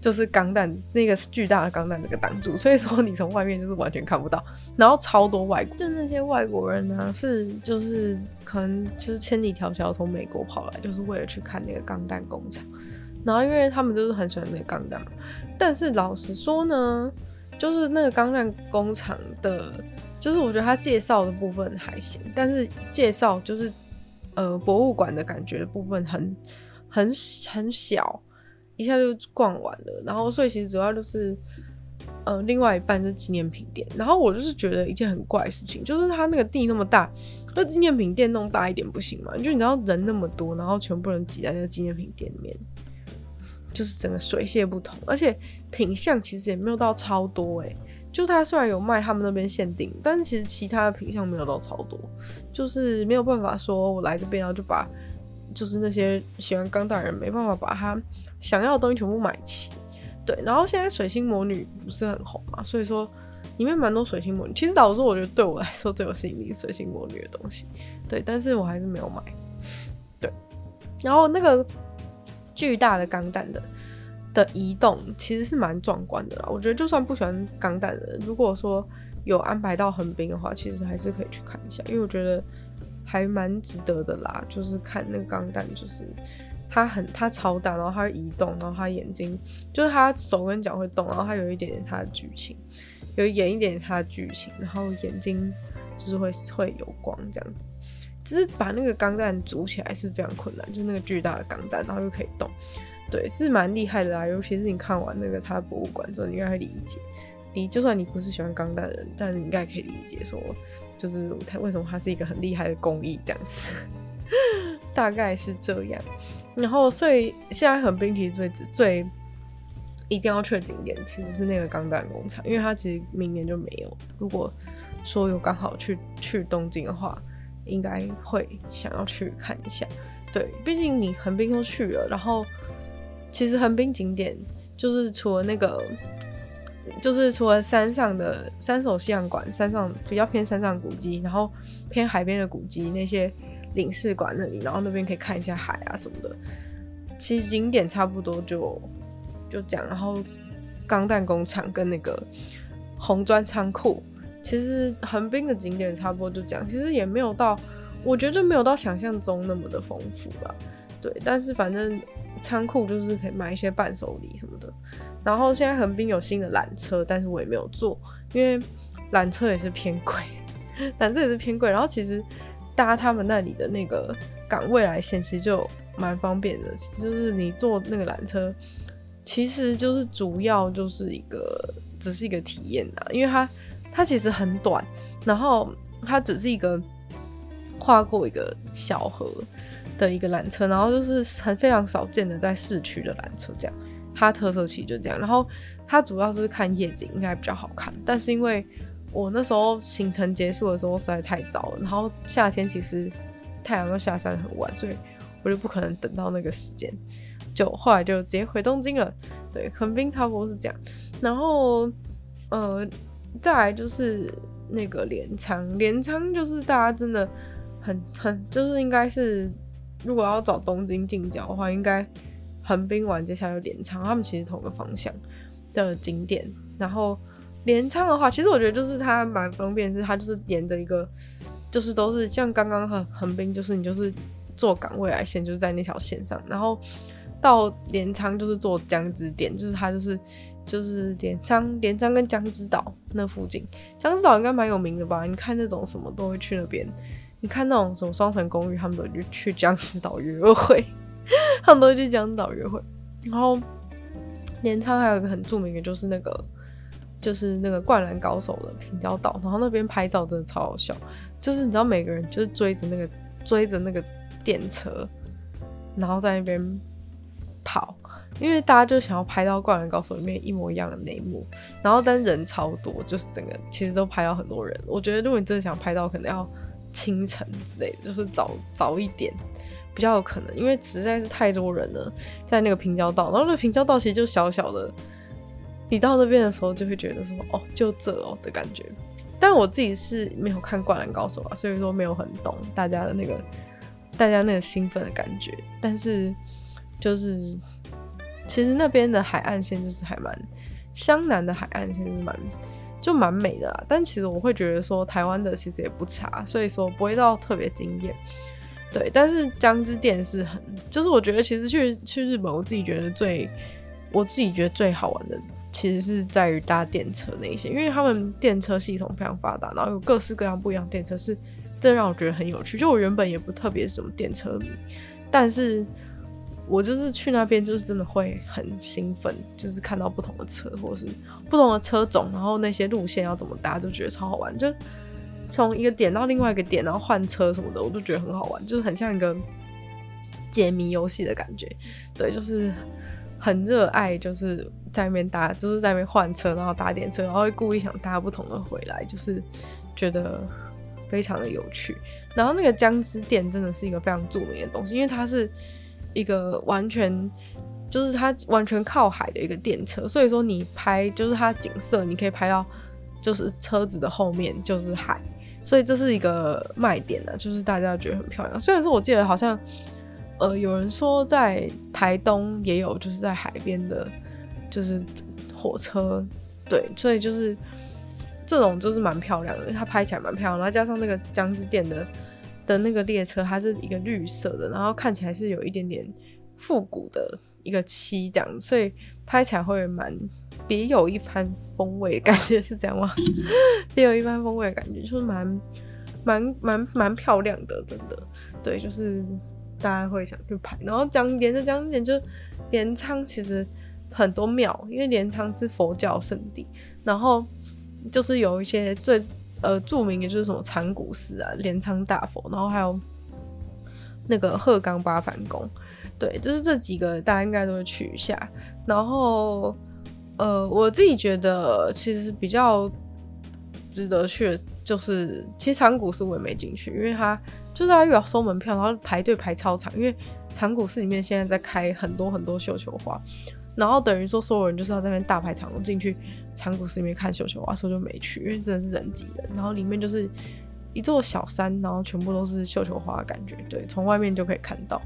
[SPEAKER 1] 就是钢弹那个巨大的钢弹那个挡住，所以说你从外面就是完全看不到。然后超多外国，就那些外国人呢，是就是可能就是千里迢迢从美国跑来，就是为了去看那个钢弹工厂。然后因为他们就是很喜欢那个钢弹嘛，但是老实说呢，就是那个钢弹工厂的，就是我觉得他介绍的部分还行，但是介绍就是。呃，博物馆的感觉的部分很很很小，一下就逛完了。然后，所以其实主要就是，呃，另外一半是纪念品店。然后我就是觉得一件很怪的事情，就是他那个地那么大，那纪念品店弄大一点不行吗？就你知道人那么多，然后全部人挤在那个纪念品店里面，就是整个水泄不通，而且品相其实也没有到超多诶、就他虽然有卖他们那边限定，但是其实其他的品相没有到超多，就是没有办法说我来这边然后就把，就是那些喜欢钢弹人没办法把他想要的东西全部买齐。对，然后现在水星魔女不是很红嘛，所以说里面蛮多水星魔女。其实老实说，我觉得对我来说最有吸引力水星魔女的东西。对，但是我还是没有买。对，然后那个巨大的钢弹的。的移动其实是蛮壮观的啦，我觉得就算不喜欢钢弹的，如果说有安排到横滨的话，其实还是可以去看一下，因为我觉得还蛮值得的啦。就是看那个钢弹，就是它很它超大，然后它会移动，然后它眼睛就是它手跟脚会动，然后它有一点点它的剧情，有演一点它的剧情，然后眼睛就是会会有光这样子。只是把那个钢弹组起来是非常困难，就那个巨大的钢弹，然后又可以动。对，是蛮厉害的啦，尤其是你看完那个他的博物馆之后，你应该会理解。你就算你不是喜欢钢弹的人，但是你应该可以理解说，就是他为什么他是一个很厉害的工艺这样子，大概是这样。然后，所以现在横滨其实最最一定要去的景点其实是那个钢弹工厂，因为它其实明年就没有。如果说有刚好去去东京的话，应该会想要去看一下。对，毕竟你横滨都去了，然后。其实横滨景点就是除了那个，就是除了山上的山手夕阳馆，山上比较偏山上古迹，然后偏海边的古迹那些领事馆那里，然后那边可以看一下海啊什么的。其实景点差不多就就讲，然后钢弹工厂跟那个红砖仓库，其实横滨的景点差不多就讲，其实也没有到，我觉得没有到想象中那么的丰富吧。对，但是反正。仓库就是可以买一些伴手礼什么的，然后现在横滨有新的缆车，但是我也没有坐，因为缆车也是偏贵，缆车也是偏贵。然后其实搭他们那里的那个港未来线其实就蛮方便的，就是你坐那个缆车，其实就是主要就是一个只是一个体验啊，因为它它其实很短，然后它只是一个跨过一个小河。的一个缆车，然后就是很非常少见的在市区的缆车，这样它特色其实就这样。然后它主要是看夜景，应该比较好看。但是因为我那时候行程结束的时候实在太早了，然后夏天其实太阳要下山很晚，所以我就不可能等到那个时间，就后来就直接回东京了。对，横滨差不多是这样。然后呃，再来就是那个镰仓，镰仓就是大家真的很很就是应该是。如果要找东京近郊的话，应该横滨完，接下来有镰仓，他们其实同个方向的景点。然后镰仓的话，其实我觉得就是它蛮方便，是它就是沿着一个，就是都是像刚刚横横滨，就是你就是坐港未来线，就是在那条线上，然后到镰仓就是坐江之点，就是它就是就是镰仓镰仓跟江之岛那附近，江之岛应该蛮有名的吧？你看那种什么都会去那边，你看那种什么双层公寓，他们都去去江之岛约会。他们都会去江之岛约会，然后镰仓还有一个很著名的，就是那个就是那个灌篮高手的平交岛，然后那边拍照真的超好笑，就是你知道每个人就是追着那个追着那个电车，然后在那边跑，因为大家就想要拍到灌篮高手里面一模一样的那一幕，然后但人超多，就是整个其实都拍到很多人。我觉得如果你真的想拍到，可能要清晨之类的，就是早早一点。比较有可能，因为实在是太多人了，在那个平交道，然后那个平交道其实就小小的，你到那边的时候就会觉得什么哦，就这哦的感觉。但我自己是没有看《灌篮高手》啊，所以说没有很懂大家的那个，大家那个兴奋的感觉。但是就是其实那边的海岸线就是还蛮，湘南的海岸线是蛮就蛮美的啦。但其实我会觉得说台湾的其实也不差，所以说不会到特别惊艳。对，但是江之电是很，就是我觉得其实去去日本，我自己觉得最，我自己觉得最好玩的，其实是在于搭电车那些，因为他们电车系统非常发达，然后有各式各样不一样电车，是真的让我觉得很有趣。就我原本也不特别什么电车迷，但是我就是去那边，就是真的会很兴奋，就是看到不同的车或是不同的车种，然后那些路线要怎么搭，就觉得超好玩，就。从一个点到另外一个点，然后换车什么的，我都觉得很好玩，就是很像一个解谜游戏的感觉。对，就是很热爱，就是在那边搭，就是在那边换车，然后搭电车，然后会故意想搭不同的回来，就是觉得非常的有趣。然后那个姜汁店真的是一个非常著名的东西，因为它是一个完全就是它完全靠海的一个电车，所以说你拍就是它景色，你可以拍到就是车子的后面就是海。所以这是一个卖点呢，就是大家觉得很漂亮。虽然说我记得好像，呃，有人说在台东也有，就是在海边的，就是火车，对，所以就是这种就是蛮漂亮的，因为它拍起来蛮漂亮。然后加上那个江之电的的那个列车，它是一个绿色的，然后看起来是有一点点复古的一个漆这样，所以拍起来会蛮。别有一番风味，感觉是这样吗？别有一番风味的感觉，就是蛮蛮蛮蛮漂亮的，真的。对，就是大家会想去拍。然后讲连着江之电就镰仓，其实很多庙，因为镰仓是佛教圣地。然后就是有一些最呃著名的，就是什么长谷寺啊、镰仓大佛，然后还有那个鹤冈八幡宫。对，就是这几个大家应该都会去一下。然后。呃，我自己觉得其实比较值得去的，就是其实长谷寺我也没进去，因为它就是它又要收门票，然后排队排超长。因为长谷寺里面现在在开很多很多绣球花，然后等于说所有人就是要在那边大排长龙进去长谷寺里面看绣球花，所以就没去，因为真的是人挤人。然后里面就是一座小山，然后全部都是绣球花的感觉，对，从外面就可以看到，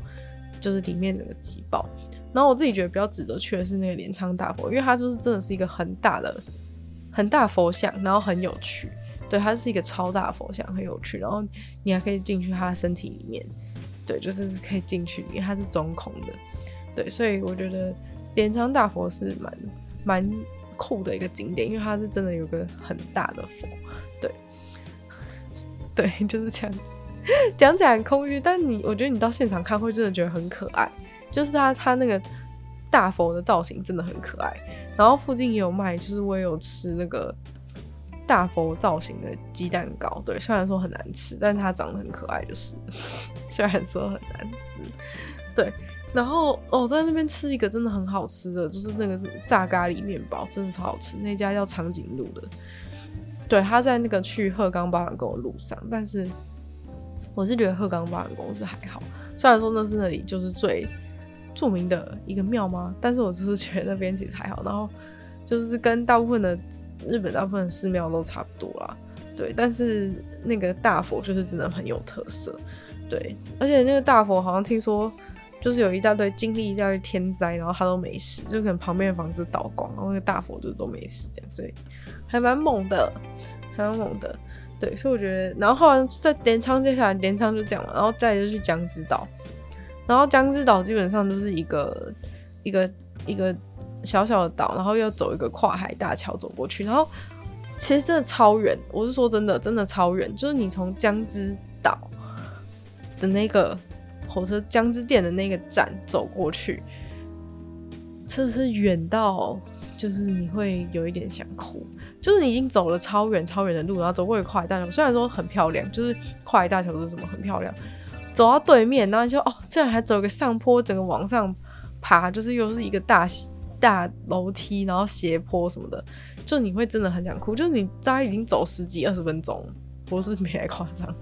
[SPEAKER 1] 就是里面那个挤爆。然后我自己觉得比较值得去的是那个镰仓大佛，因为它就是真的是一个很大的、很大佛像，然后很有趣。对，它是一个超大佛像，很有趣。然后你还可以进去它的身体里面，对，就是可以进去，因为它是中空的。对，所以我觉得镰仓大佛是蛮蛮酷的一个景点，因为它是真的有个很大的佛。对，对，就是这样子。讲起来很空虚，但你我觉得你到现场看会真的觉得很可爱。就是它，它那个大佛的造型真的很可爱。然后附近也有卖，就是我也有吃那个大佛造型的鸡蛋糕。对，虽然说很难吃，但它长得很可爱，就是 虽然说很难吃。对，然后哦，在那边吃一个真的很好吃的，就是那个是炸咖喱面包，真的超好吃。那家叫长颈鹿的，对，他在那个去鹤冈八幡宫的路上。但是我是觉得鹤冈八幡宫是还好，虽然说那是那里就是最。著名的一个庙吗？但是我就是觉得那边其实还好，然后就是跟大部分的日本大部分的寺庙都差不多啦。对，但是那个大佛就是真的很有特色，对，而且那个大佛好像听说就是有一大堆经历一大堆天灾，然后他都没事，就可能旁边的房子倒光，然后那个大佛就都没事这样，所以还蛮猛的，还蛮猛的。对，所以我觉得，然后后来在镰仓，接下来镰仓就这样了，然后再就去江之岛，然后江之岛基本上就是一个一个一个小小的岛，然后要走一个跨海大桥走过去，然后其实真的超远，我是说真的，真的超远，就是你从江之岛的那个火车江之电的那个站走过去，真的是远到。就是你会有一点想哭，就是你已经走了超远超远的路，然后走过一个跨海大桥，虽然说很漂亮，就是跨海大桥是什么很漂亮，走到对面，然后就哦，这样还走个上坡，整个往上爬，就是又是一个大大楼梯，然后斜坡什么的，就你会真的很想哭，就是你大概已经走十几二十分钟，不是没来夸张，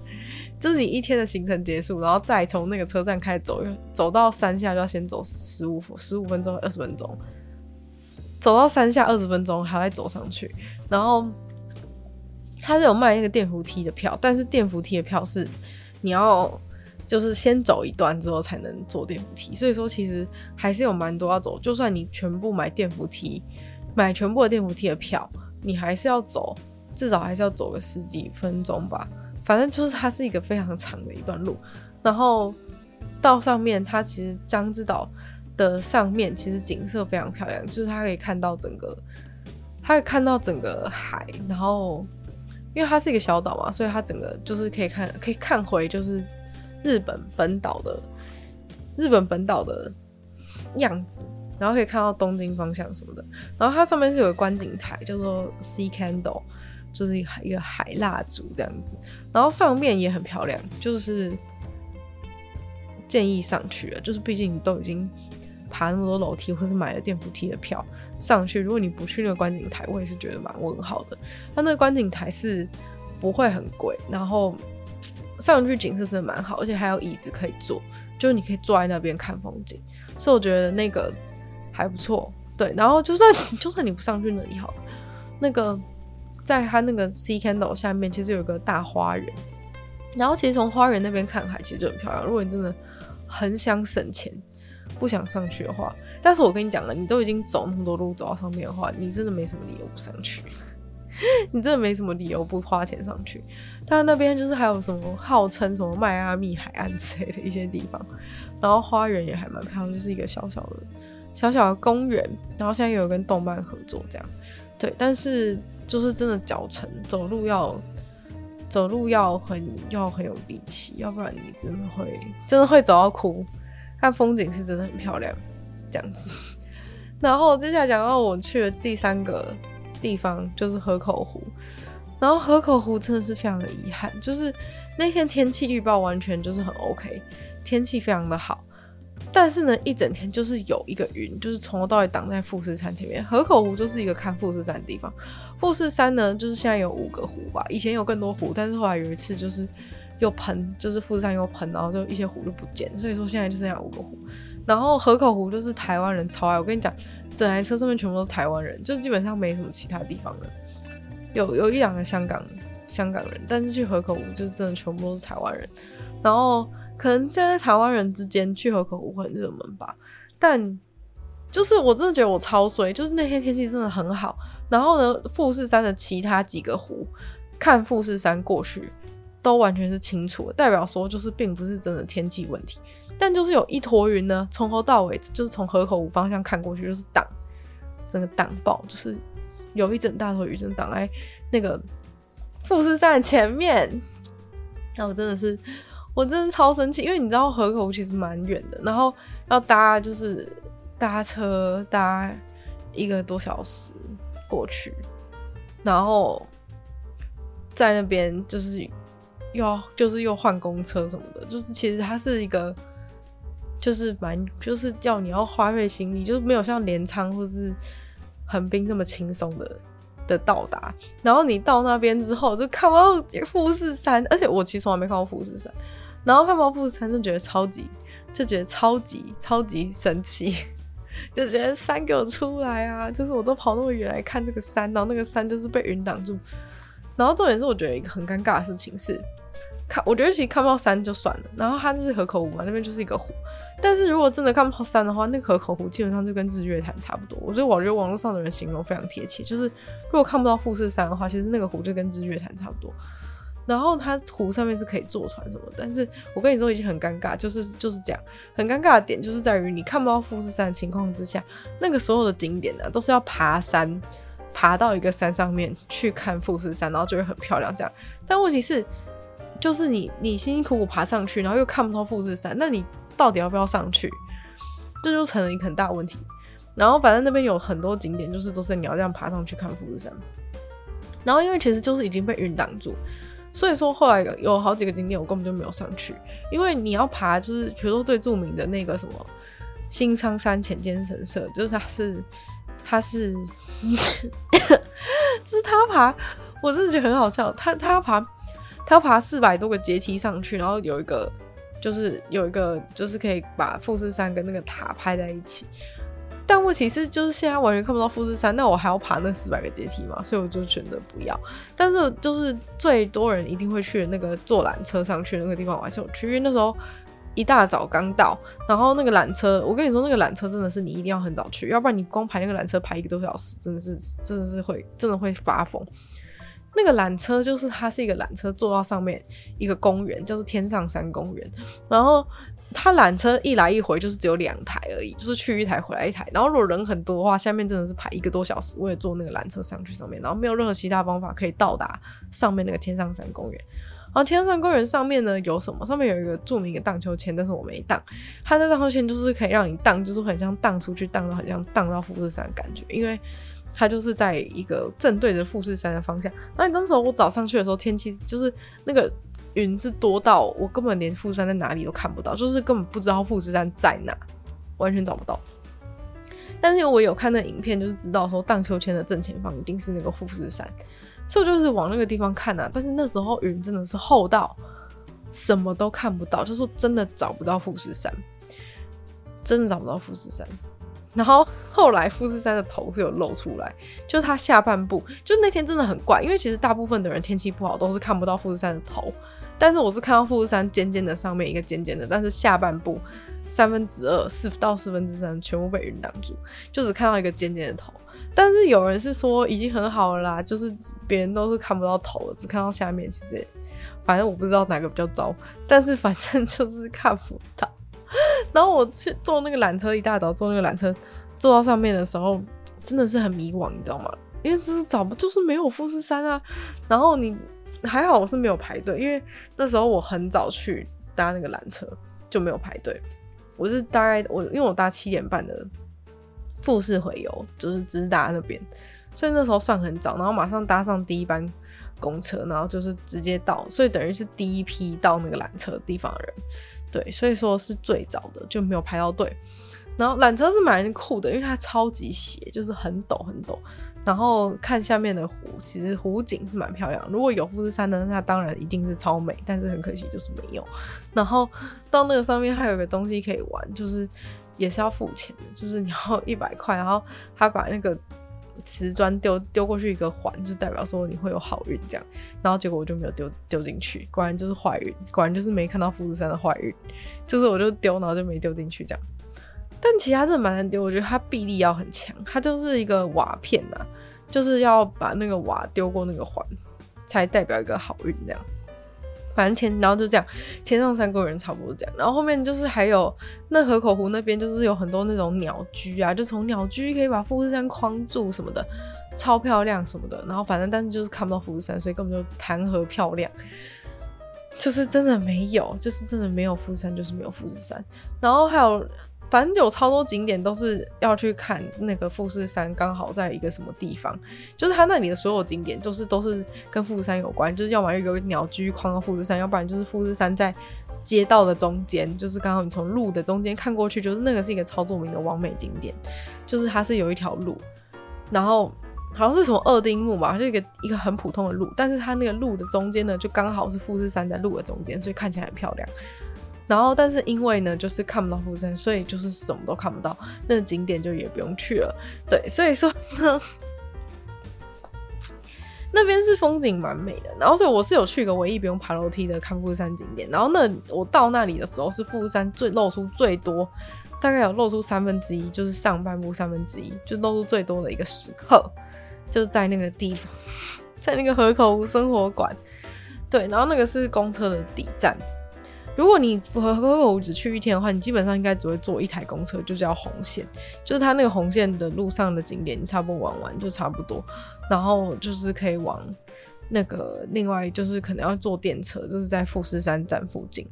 [SPEAKER 1] 就是你一天的行程结束，然后再从那个车站开始走，走到山下就要先走十五十五分钟二十分钟。走到山下二十分钟，还要走上去。然后他是有卖那个电扶梯的票，但是电扶梯的票是你要就是先走一段之后才能坐电扶梯。所以说其实还是有蛮多要走。就算你全部买电扶梯，买全部的电扶梯的票，你还是要走，至少还是要走个十几分钟吧。反正就是它是一个非常长的一段路。然后到上面，它其实江之岛。的上面其实景色非常漂亮，就是它可以看到整个，它可以看到整个海，然后因为它是一个小岛嘛，所以它整个就是可以看，可以看回就是日本本岛的日本本岛的样子，然后可以看到东京方向什么的。然后它上面是有个观景台，叫做 Sea Candle，就是一个一个海蜡烛这样子。然后上面也很漂亮，就是建议上去了，就是毕竟你都已经。爬那么多楼梯，或是买了电扶梯的票上去。如果你不去那个观景台，我也是觉得蛮问号的。它那个观景台是不会很贵，然后上去景色真的蛮好，而且还有椅子可以坐，就是你可以坐在那边看风景。所以我觉得那个还不错。对，然后就算 就算你不上去那里好，那个在它那个 Sea Candle 下面其实有个大花园，然后其实从花园那边看海其实就很漂亮。如果你真的很想省钱。不想上去的话，但是我跟你讲了，你都已经走那么多路走到上面的话，你真的没什么理由不上去，你真的没什么理由不花钱上去。但那边就是还有什么号称什么迈阿密海岸之类的一些地方，然后花园也还蛮漂亮，就是一个小小的小小的公园，然后现在也有跟动漫合作这样，对，但是就是真的脚程走路要走路要很要很有力气，要不然你真的会真的会走到哭。看风景是真的很漂亮，这样子。然后接下来讲到我去的第三个地方就是河口湖，然后河口湖真的是非常的遗憾，就是那天天气预报完全就是很 OK，天气非常的好，但是呢一整天就是有一个云，就是从头到尾挡在富士山前面。河口湖就是一个看富士山的地方，富士山呢就是现在有五个湖吧，以前有更多湖，但是后来有一次就是。又喷，就是富士山又喷，然后就一些湖就不见，所以说现在就剩下五个湖。然后河口湖就是台湾人超爱，我跟你讲，整台车上面全部都是台湾人，就基本上没什么其他地方的，有有一两个香港香港人，但是去河口湖就真的全部都是台湾人。然后可能现在台湾人之间去河口湖很热门吧，但就是我真的觉得我超衰，就是那天天气真的很好，然后呢，富士山的其他几个湖，看富士山过去。都完全是清楚的，代表说就是并不是真的天气问题，但就是有一坨云呢，从头到尾就是从河口湖方向看过去就是挡，整个挡爆，就是有一整大坨云真挡在那个富士山前面，那我真的是，我真的超生气，因为你知道河口其实蛮远的，然后要搭就是搭车搭一个多小时过去，然后在那边就是。又要就是又换公车什么的，就是其实它是一个，就是蛮就是要你要花费心力，就是没有像镰仓或是横滨那么轻松的的到达。然后你到那边之后就看不到富士山，而且我其实从来没看过富士山，然后看不到富士山就觉得超级就觉得超级超级神奇，就觉得山给我出来啊！就是我都跑那么远来看这个山，然后那个山就是被云挡住。然后重点是我觉得一个很尴尬的事情是。看，我觉得其实看不到山就算了。然后它就是河口湖嘛，那边就是一个湖。但是如果真的看不到山的话，那个河口湖基本上就跟日月潭差不多。我觉得我觉网络上的人形容非常贴切，就是如果看不到富士山的话，其实那个湖就跟日月潭差不多。然后它湖上面是可以坐船什么，但是我跟你说已经很尴尬，就是就是这样，很尴尬的点就是在于你看不到富士山的情况之下，那个所有的景点呢都是要爬山，爬到一个山上面去看富士山，然后就会很漂亮这样。但问题是，就是你你辛辛苦苦爬上去，然后又看不到富士山，那你到底要不要上去？这就成了一个很大问题。然后反正那边有很多景点，就是都是你要这样爬上去看富士山。然后因为其实就是已经被云挡住。所以说后来有好几个景点我根本就没有上去，因为你要爬，就是比如说最著名的那个什么新仓山浅间神社，就是它是它是，是 他爬，我真的觉得很好笑，他他要爬他要爬四百多个阶梯上去，然后有一个就是有一个就是可以把富士山跟那个塔拍在一起。但问题是，就是现在完全看不到富士山，那我还要爬那四百个阶梯嘛？所以我就选择不要。但是就是最多人一定会去的那个坐缆车上去那个地方，我还是有去，因为那时候一大早刚到，然后那个缆车，我跟你说，那个缆车真的是你一定要很早去，要不然你光排那个缆车排一个多小时，真的是真的是会真的会发疯。那个缆车就是它是一个缆车，坐到上面一个公园，叫做天上山公园，然后。它缆车一来一回就是只有两台而已，就是去一台回来一台。然后如果人很多的话，下面真的是排一个多小时，为了坐那个缆车上去上面，然后没有任何其他方法可以到达上面那个天上山公园。然后天上山公园上面呢有什么？上面有一个著名的荡秋千，但是我没荡。它的荡秋千就是可以让你荡，就是很像荡出去，荡到很像荡到富士山的感觉，因为它就是在一个正对着富士山的方向。那你当时我早上去的时候，天气就是那个。云是多到我根本连富士山在哪里都看不到，就是根本不知道富士山在哪，完全找不到。但是我有看那影片，就是知道说荡秋千的正前方一定是那个富士山，所以就是往那个地方看啊。但是那时候云真的是厚到什么都看不到，就是说真的找不到富士山，真的找不到富士山。然后后来富士山的头是有露出来，就是它下半部，就那天真的很怪，因为其实大部分的人天气不好都是看不到富士山的头。但是我是看到富士山尖尖的上面一个尖尖的，但是下半部三分之二四到四分之三全部被云挡住，就只看到一个尖尖的头。但是有人是说已经很好了啦，就是别人都是看不到头，只看到下面。其实反正我不知道哪个比较糟，但是反正就是看不到。然后我去坐那个缆车，一大早坐那个缆车坐到上面的时候，真的是很迷惘，你知道吗？因为就是找不，就是没有富士山啊。然后你。还好我是没有排队，因为那时候我很早去搭那个缆车，就没有排队。我是大概我因为我搭七点半的复式回游，就是直达那边，所以那时候算很早，然后马上搭上第一班公车，然后就是直接到，所以等于是第一批到那个缆车地方的人，对，所以说是最早的，就没有排到队。然后缆车是蛮酷的，因为它超级斜，就是很陡很陡。然后看下面的湖，其实湖景是蛮漂亮。如果有富士山呢，那当然一定是超美。但是很可惜就是没有。然后到那个上面还有个东西可以玩，就是也是要付钱的，就是你要一百块，然后他把那个瓷砖丢丢过去一个环，就代表说你会有好运这样。然后结果我就没有丢丢进去，果然就是坏运，果然就是没看到富士山的坏运。就是我就丢，然后就没丢进去这样。但其他是蛮难丢，我觉得它臂力要很强，它就是一个瓦片呐、啊，就是要把那个瓦丢过那个环，才代表一个好运这样。反正天，然后就这样，天上山公园差不多这样。然后后面就是还有那河口湖那边，就是有很多那种鸟居啊，就从鸟居可以把富士山框住什么的，超漂亮什么的。然后反正但是就是看不到富士山，所以根本就谈何漂亮，就是真的没有，就是真的没有富士山，就是没有富士山。然后还有。反正有超多景点都是要去看那个富士山，刚好在一个什么地方，就是它那里的所有景点，就是都是跟富士山有关，就是要么一个鸟居框到富士山，要不然就是富士山在街道的中间，就是刚好你从路的中间看过去，就是那个是一个超著名的网美景点，就是它是有一条路，然后好像是什么二丁目吧，就一个一个很普通的路，但是它那个路的中间呢，就刚好是富士山在路的中间，所以看起来很漂亮。然后，但是因为呢，就是看不到富士山，所以就是什么都看不到，那景点就也不用去了。对，所以说呢，那边是风景蛮美的。然后所以我是有去一个唯一不用爬楼梯的看富士山景点。然后那我到那里的时候是富士山最露出最多，大概有露出三分之一，就是上半部三分之一就露出最多的一个时刻，就在那个地方，在那个河口生活馆。对，然后那个是公车的底站。如果你符合河口湖只去一天的话，你基本上应该只会坐一台公车，就叫红线，就是它那个红线的路上的景点，你差不多玩完就差不多。然后就是可以往那个另外就是可能要坐电车，就是在富士山站附近。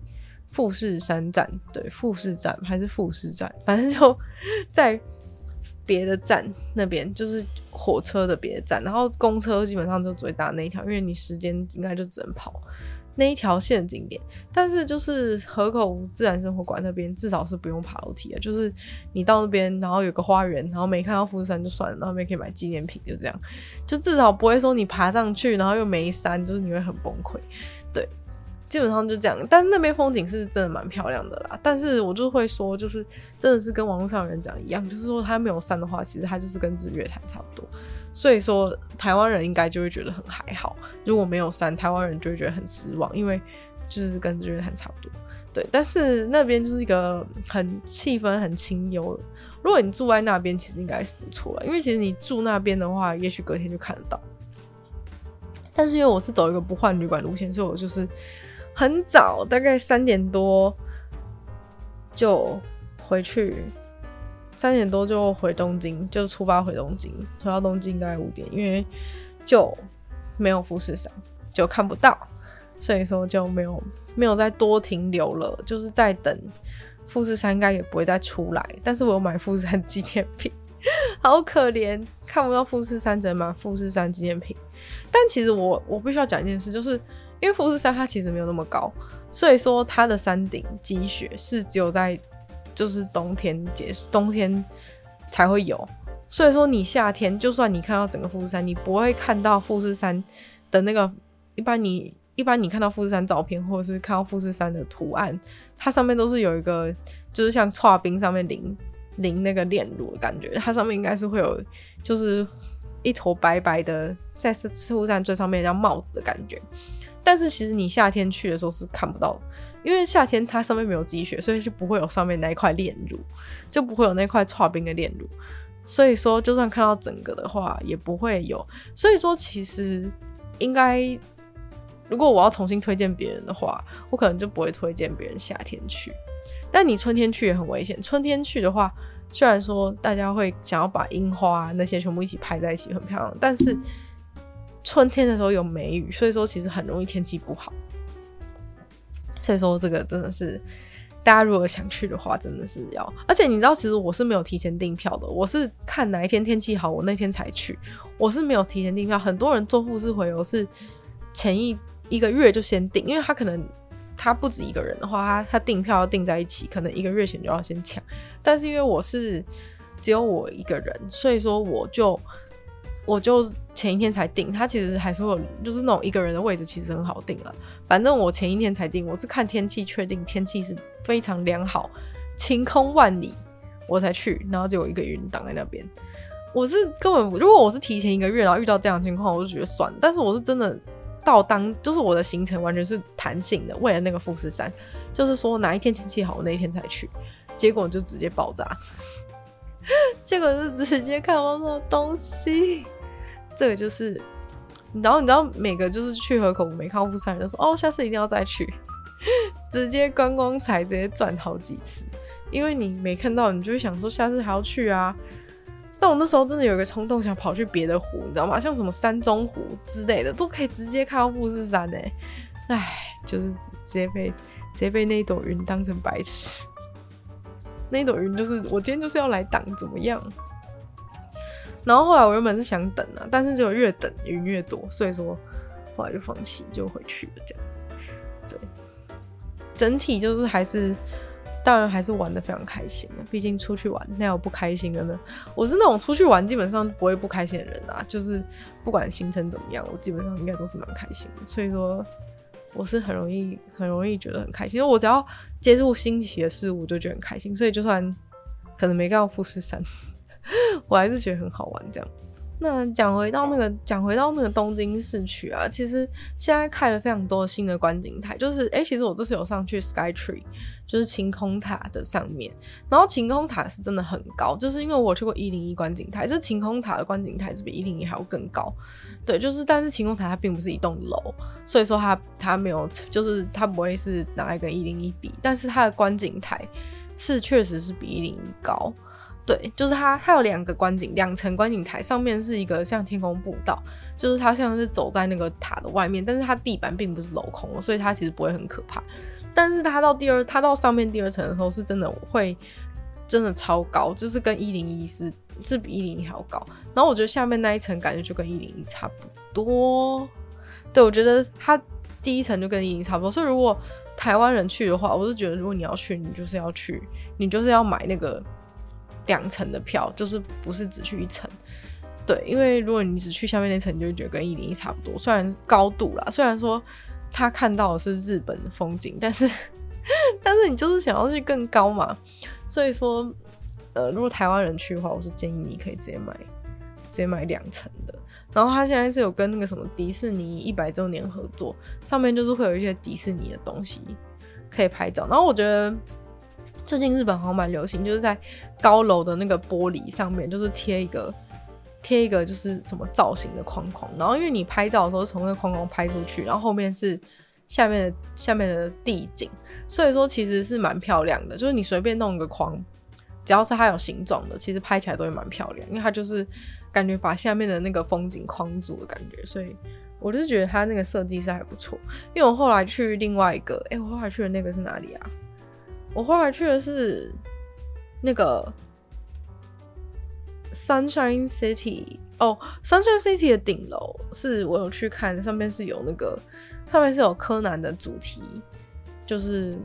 [SPEAKER 1] 富士山站，对，富士站还是富士站，反正就在别的站那边，就是火车的别的站。然后公车基本上就只会搭那一条，因为你时间应该就只能跑。那一条线景点，但是就是河口自然生活馆那边至少是不用爬楼梯的，就是你到那边，然后有个花园，然后没看到富士山就算了，然后那边可以买纪念品，就这样，就至少不会说你爬上去，然后又没山，就是你会很崩溃，对。基本上就这样，但是那边风景是真的蛮漂亮的啦。但是我就会说，就是真的是跟网络上的人讲一样，就是说它没有山的话，其实它就是跟日月潭差不多。所以说台湾人应该就会觉得很还好，如果没有山，台湾人就会觉得很失望，因为就是跟日月潭差不多。对，但是那边就是一个很气氛很清幽。如果你住在那边，其实应该是不错，因为其实你住那边的话，也许隔天就看得到。但是因为我是走一个不换旅馆路线，所以我就是。很早，大概三点多就回去，三点多就回东京，就出发回东京。回到东京大概五点，因为就没有富士山，就看不到，所以说就没有没有再多停留了。就是在等富士山，应该也不会再出来。但是我有买富士山纪念品，好可怜，看不到富士山，只能买富士山纪念品。但其实我我必须要讲一件事，就是。因为富士山它其实没有那么高，所以说它的山顶积雪是只有在就是冬天结束，冬天才会有。所以说你夏天就算你看到整个富士山，你不会看到富士山的那个。一般你一般你看到富士山照片或者是看到富士山的图案，它上面都是有一个就是像剉冰上面淋淋那个炼乳的感觉，它上面应该是会有就是一坨白白的在富士山最上面像帽子的感觉。但是其实你夏天去的时候是看不到，因为夏天它上面没有积雪，所以就不会有上面那一块炼乳，就不会有那块剉冰的炼乳。所以说，就算看到整个的话，也不会有。所以说，其实应该，如果我要重新推荐别人的话，我可能就不会推荐别人夏天去。但你春天去也很危险。春天去的话，虽然说大家会想要把樱花那些全部一起拍在一起，很漂亮，但是。春天的时候有梅雨，所以说其实很容易天气不好。所以说这个真的是，大家如果想去的话，真的是要。而且你知道，其实我是没有提前订票的，我是看哪一天天气好，我那天才去。我是没有提前订票。很多人做富士回游是前一一个月就先订，因为他可能他不止一个人的话，他他订票要订在一起，可能一个月前就要先抢。但是因为我是只有我一个人，所以说我就。我就前一天才订，他其实还是有，就是那种一个人的位置，其实很好订了。反正我前一天才订，我是看天气确定天气是非常良好，晴空万里，我才去，然后就有一个云挡在那边。我是根本，如果我是提前一个月，然后遇到这样的情况，我就觉得算了。但是我是真的到当，就是我的行程完全是弹性的，为了那个富士山，就是说哪一天天气好，我那一天才去，结果就直接爆炸，结 果是直接看不到什么东西。这个就是，然后你知道每个就是去河口没看富士山就说哦，下次一定要再去，直接观光财直接赚好几次，因为你没看到，你就会想说下次还要去啊。但我那时候真的有一个冲动，想跑去别的湖，你知道吗？像什么山中湖之类的，都可以直接看到富士山呢，哎，就是直接被直接被那一朵云当成白痴，那一朵云就是我今天就是要来挡，怎么样？然后后来我原本是想等啊，但是就越等云越多，所以说后来就放弃，就回去了这样。对，整体就是还是，当然还是玩得非常开心的。毕竟出去玩，哪有不开心的呢？我是那种出去玩基本上不会不开心的人啊，就是不管行程怎么样，我基本上应该都是蛮开心的。所以说，我是很容易很容易觉得很开心，因为我只要接触新奇的事物，就觉得很开心。所以就算可能没看到富士山。我还是觉得很好玩，这样。那讲回到那个，讲回到那个东京市区啊，其实现在开了非常多新的观景台，就是哎、其实我这次有上去 Sky Tree，就是晴空塔的上面，然后晴空塔是真的很高，就是因为我去过一零一观景台，这晴空塔的观景台是比一零一还要更高，对，就是但是晴空塔它并不是一栋楼，所以说它它没有，就是它不会是拿来跟一零一比，但是它的观景台是确实是比一零一高。对，就是它，它有两个观景，两层观景台，上面是一个像天空步道，就是它像是走在那个塔的外面，但是它地板并不是镂空，所以它其实不会很可怕。但是它到第二，它到上面第二层的时候，是真的会真的超高，就是跟一零一是是比一零一还要高。然后我觉得下面那一层感觉就跟一零一差不多。对，我觉得它第一层就跟一零一差不多。所以如果台湾人去的话，我是觉得如果你要去，你就是要去，你就是要买那个。两层的票就是不是只去一层，对，因为如果你只去下面那层，你就会觉得跟一零一差不多。虽然高度啦，虽然说他看到的是日本的风景，但是 但是你就是想要去更高嘛。所以说，呃，如果台湾人去的话，我是建议你可以直接买直接买两层的。然后他现在是有跟那个什么迪士尼一百周年合作，上面就是会有一些迪士尼的东西可以拍照。然后我觉得。最近日本好像蛮流行，就是在高楼的那个玻璃上面，就是贴一个贴一个就是什么造型的框框，然后因为你拍照的时候从那个框框拍出去，然后后面是下面的下面的地景，所以说其实是蛮漂亮的。就是你随便弄一个框，只要是它有形状的，其实拍起来都会蛮漂亮，因为它就是感觉把下面的那个风景框住的感觉，所以我就觉得它那个设计是还不错。因为我后来去另外一个，哎、我后来去的那个是哪里啊？我后来去的是那个 Sunshine City 哦，Sunshine City 的顶楼是我有去看，上面是有那个上面是有柯南的主题，就是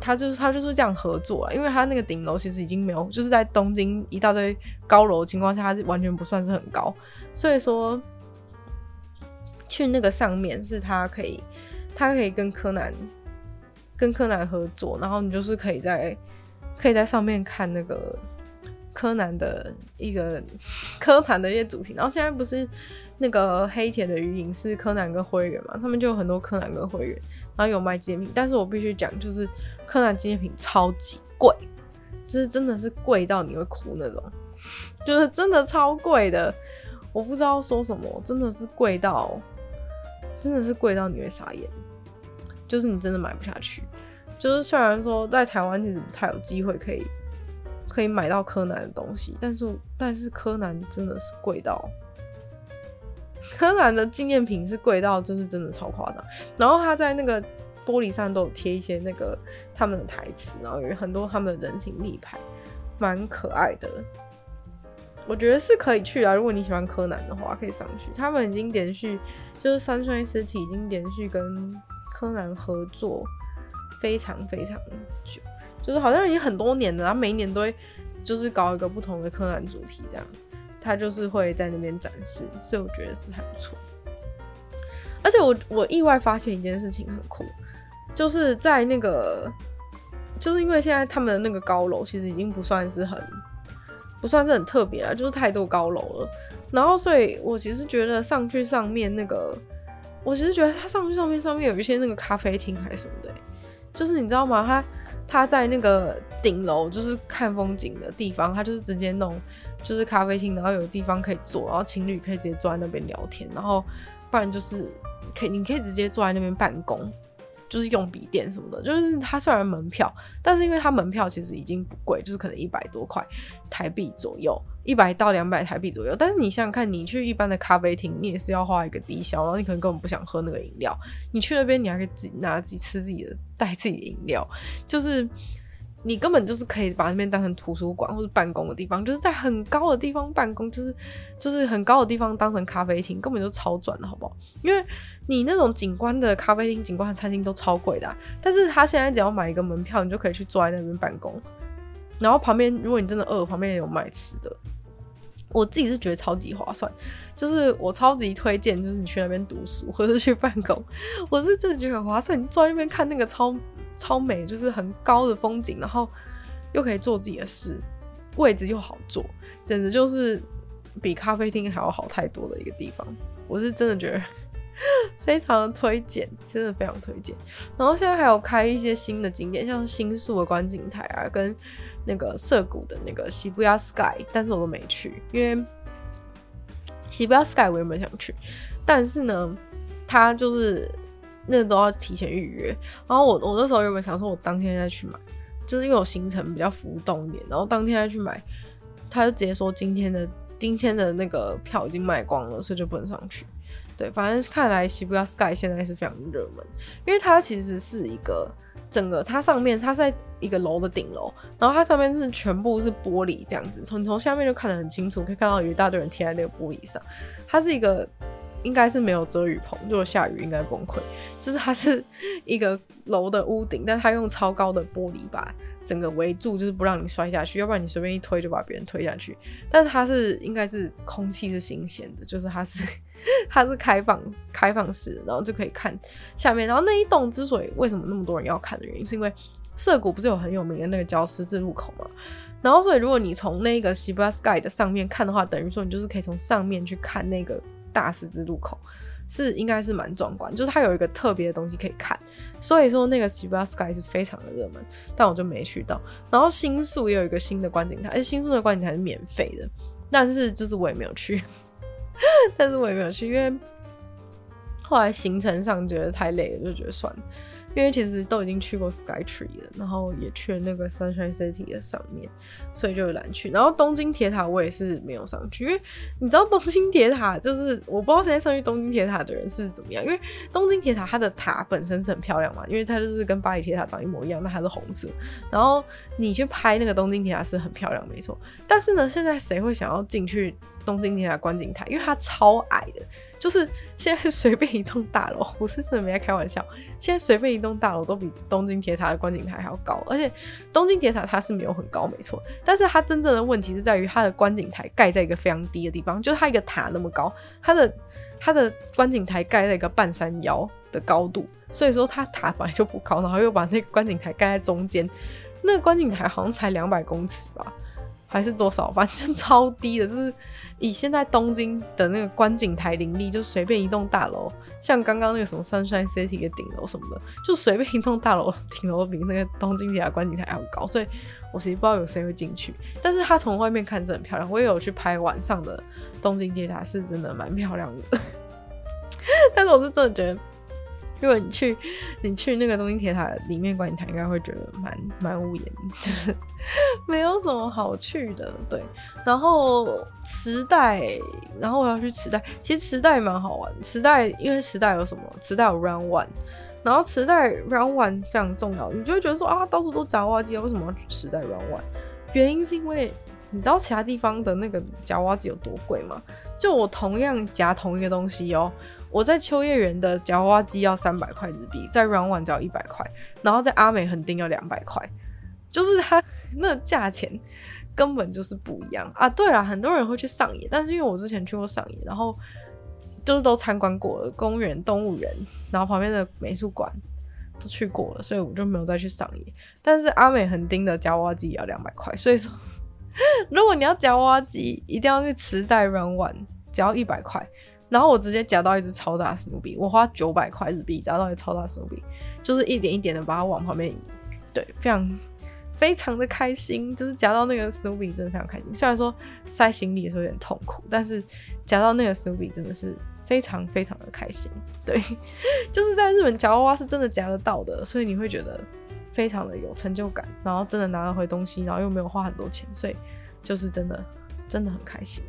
[SPEAKER 1] 他就是他就是这样合作啊，因为他那个顶楼其实已经没有，就是在东京一大堆高楼情况下，它是完全不算是很高，所以说去那个上面是他可以，他可以跟柯南。跟柯南合作，然后你就是可以在可以在上面看那个柯南的一个柯南的一些主题。然后现在不是那个黑铁的鱼影是柯南跟灰原嘛，上面就有很多柯南跟灰原，然后有卖纪念品。但是我必须讲，就是柯南纪念品超级贵，就是真的是贵到你会哭那种，就是真的超贵的。我不知道说什么，真的是贵到真的是贵到你会傻眼。就是你真的买不下去，就是虽然说在台湾其实不太有机会可以可以买到柯南的东西，但是但是柯南真的是贵到，柯南的纪念品是贵到就是真的超夸张。然后他在那个玻璃上都有贴一些那个他们的台词，然后有很多他们的人形立牌，蛮可爱的。我觉得是可以去啊，如果你喜欢柯南的话，可以上去。他们已经连续就是 Sunshine City 已经连续跟。柯南合作非常非常久，就是好像已经很多年了。他每一年都会就是搞一个不同的柯南主题，这样他就是会在那边展示，所以我觉得是还不错。而且我我意外发现一件事情很酷，就是在那个，就是因为现在他们的那个高楼其实已经不算是很不算是很特别了，就是太多高楼了。然后所以我其实觉得上去上面那个。我其实觉得它上去上面上面有一些那个咖啡厅还是什么的，就是你知道吗？他他在那个顶楼，就是看风景的地方，他就是直接弄就是咖啡厅，然后有地方可以坐，然后情侣可以直接坐在那边聊天，然后不然就是可以你可以直接坐在那边办公。就是用笔电什么的，就是它虽然门票，但是因为它门票其实已经不贵，就是可能一百多块台币左右，一百到两百台币左右。但是你想想看，你去一般的咖啡厅，你也是要花一个低消，然后你可能根本不想喝那个饮料，你去那边你还可以自己拿自己吃自己的，带自己的饮料，就是。你根本就是可以把那边当成图书馆或者办公的地方，就是在很高的地方办公，就是就是很高的地方当成咖啡厅，根本就超赚的，好不好？因为你那种景观的咖啡厅、景观的餐厅都超贵的，但是他现在只要买一个门票，你就可以去坐在那边办公，然后旁边如果你真的饿，旁边也有卖吃的。我自己是觉得超级划算，就是我超级推荐，就是你去那边读书或者去办公，我是真的觉得很划算。你坐在那边看那个超。超美，就是很高的风景，然后又可以做自己的事，位置又好坐，简直就是比咖啡厅还要好太多的一个地方。我是真的觉得 非常推荐，真的非常推荐。然后现在还有开一些新的景点，像新宿的观景台啊，跟那个涩谷的那个 Shibuya Sky，但是我都没去，因为 Shibuya Sky 我原本想去，但是呢，它就是那都要提前预约。然后我我那时候原本想说，我当天再去买，就是因为我行程比较浮动一点，然后当天再去买，他就直接说今天的今天的那个票已经卖光了，所以就不能上去。对，反正看来 Shibuya Sky 现在是非常热门，因为它其实是一个整个它上面它在一个楼的顶楼，然后它上面是全部是玻璃这样子，从从下面就看得很清楚，可以看到有一大堆人贴在那个玻璃上。它是一个应该是没有遮雨棚，如果下雨应该崩溃。就是它是 一个楼的屋顶，但它用超高的玻璃把整个围住，就是不让你摔下去，要不然你随便一推就把别人推下去。但是它是应该是空气是新鲜的，就是它是。它是开放开放式，然后就可以看下面。然后那一栋之所以为什么那么多人要看的原因，是因为涩谷不是有很有名的那个叫十字路口嘛？然后所以如果你从那个 Shibuya Sky 的上面看的话，等于说你就是可以从上面去看那个大十字路口，是应该是蛮壮观，就是它有一个特别的东西可以看。所以说那个 Shiba Sky 是非常的热门，但我就没去到。然后新宿也有一个新的观景台，而且新宿的观景台是免费的，但是就是我也没有去。但是我也没有去，因为后来行程上觉得太累了，就觉得算了。因为其实都已经去过 Sky Tree 了，然后也去了那个 Sunshine City 的上面，所以就有懒去。然后东京铁塔我也是没有上去，因为你知道东京铁塔就是我不知道现在上去东京铁塔的人是怎么样，因为东京铁塔它的塔本身是很漂亮嘛，因为它就是跟巴黎铁塔长一模一样，那它是红色。然后你去拍那个东京铁塔是很漂亮，没错。但是呢，现在谁会想要进去？东京铁塔观景台，因为它超矮的，就是现在随便一栋大楼，我是真的没在开玩笑，现在随便一栋大楼都比东京铁塔的观景台还要高，而且东京铁塔它是没有很高，没错，但是它真正的问题是在于它的观景台盖在一个非常低的地方，就是它一个塔那么高，它的它的观景台盖在一个半山腰的高度，所以说它塔本来就不高，然后又把那个观景台盖在中间，那个观景台好像才两百公尺吧。还是多少，反正超低的，就是以现在东京的那个观景台林立，就随便一栋大楼，像刚刚那个什么 Sunshine City 的顶楼什么的，就随便一栋大楼顶楼比那个东京铁塔观景台还要高，所以我其实不知道有谁会进去。但是它从外面看是很漂亮，我也有去拍晚上的东京铁塔，是真的蛮漂亮的。但是我是真的觉得。如果你去，你去那个东京铁塔里面观景台，应该会觉得蛮蛮无言，就 是没有什么好去的。对，然后池袋，然后我要去池袋，其实池袋蛮好玩。池袋因为池袋有什么？池袋有 Round One，然后磁带 Round One 非常重要，你就会觉得说啊，到处都夹娃娃机，为什么要去池袋 Round One？原因是因为你知道其他地方的那个夹娃娃机有多贵吗？就我同样夹同一个东西哦。我在秋叶原的夹娃娃机要三百块日币，在 Round One 只要一百块，然后在阿美横丁要两百块，就是它那价钱根本就是不一样啊！对了，很多人会去上野，但是因为我之前去过上野，然后就是都参观过了公园、动物园，然后旁边的美术馆都去过了，所以我就没有再去上野。但是阿美横丁的夹娃娃机也要两百块，所以说如果你要夹娃娃机，一定要去池袋 Round One，只要一百块。然后我直接夹到一只超大史努比，我花九百块日币夹到一只超大史努比，就是一点一点的把它往旁边移，对，非常非常的开心，就是夹到那个史努比真的非常开心。虽然说塞行李也是有点痛苦，但是夹到那个史努比真的是非常非常的开心。对，就是在日本夹娃娃是真的夹得到的，所以你会觉得非常的有成就感，然后真的拿得回东西，然后又没有花很多钱，所以就是真的真的很开心。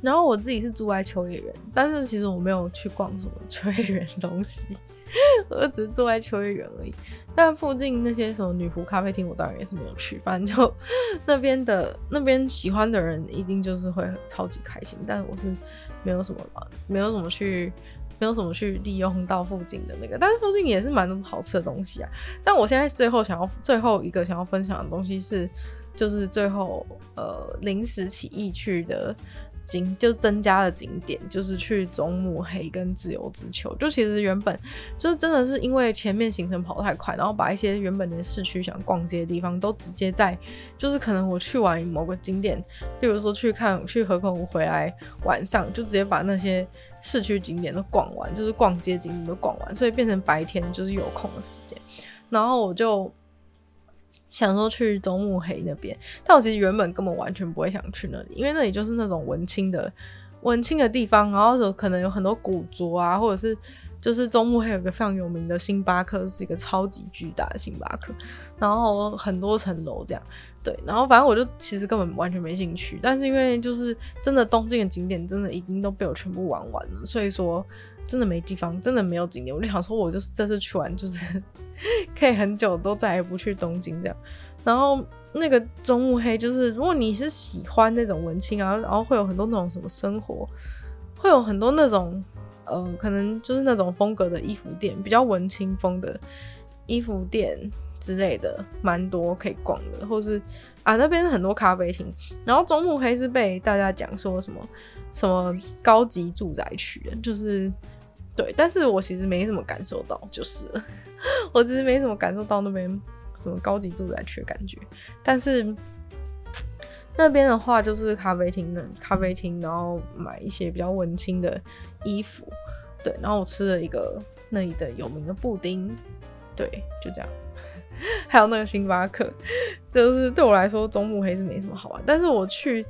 [SPEAKER 1] 然后我自己是住在秋叶原，但是其实我没有去逛什么秋叶原东西，我只是住在秋叶原而已。但附近那些什么女仆咖啡厅，我当然也是没有去。反正就 那边的那边喜欢的人一定就是会超级开心，但我是没有什么没有什么去没有什么去利用到附近的那个。但是附近也是蛮多好吃的东西啊。但我现在最后想要最后一个想要分享的东西是，就是最后呃临时起意去的。景就增加了景点，就是去中目黑跟自由之丘。就其实原本就是真的是因为前面行程跑太快，然后把一些原本的市区想逛街的地方都直接在，就是可能我去完某个景点，比如说去看去河口湖回来，晚上就直接把那些市区景点都逛完，就是逛街景点都逛完，所以变成白天就是有空的时间，然后我就。想说去中目黑那边，但我其实原本根本完全不会想去那里，因为那里就是那种文青的文青的地方，然后有可能有很多古着啊，或者是就是中目黑有个非常有名的星巴克，是一个超级巨大的星巴克，然后很多层楼这样，对，然后反正我就其实根本完全没兴趣，但是因为就是真的东京的景点真的已经都被我全部玩完了，所以说。真的没地方，真的没有景点，我就想说，我就是这次去玩，就是 可以很久都再也不去东京这样。然后那个中目黑，就是如果你是喜欢那种文青啊，然后会有很多那种什么生活，会有很多那种呃，可能就是那种风格的衣服店，比较文青风的衣服店之类的，蛮多可以逛的，或是啊那边很多咖啡厅。然后中目黑是被大家讲说什么什么高级住宅区，就是。对，但是我其实没什么感受到，就是我其实没什么感受到那边什么高级住宅区的感觉。但是那边的话，就是咖啡厅的咖啡厅，然后买一些比较文青的衣服。对，然后我吃了一个那里的有名的布丁。对，就这样。还有那个星巴克，就是对我来说，中目黑是没什么好玩。但是我去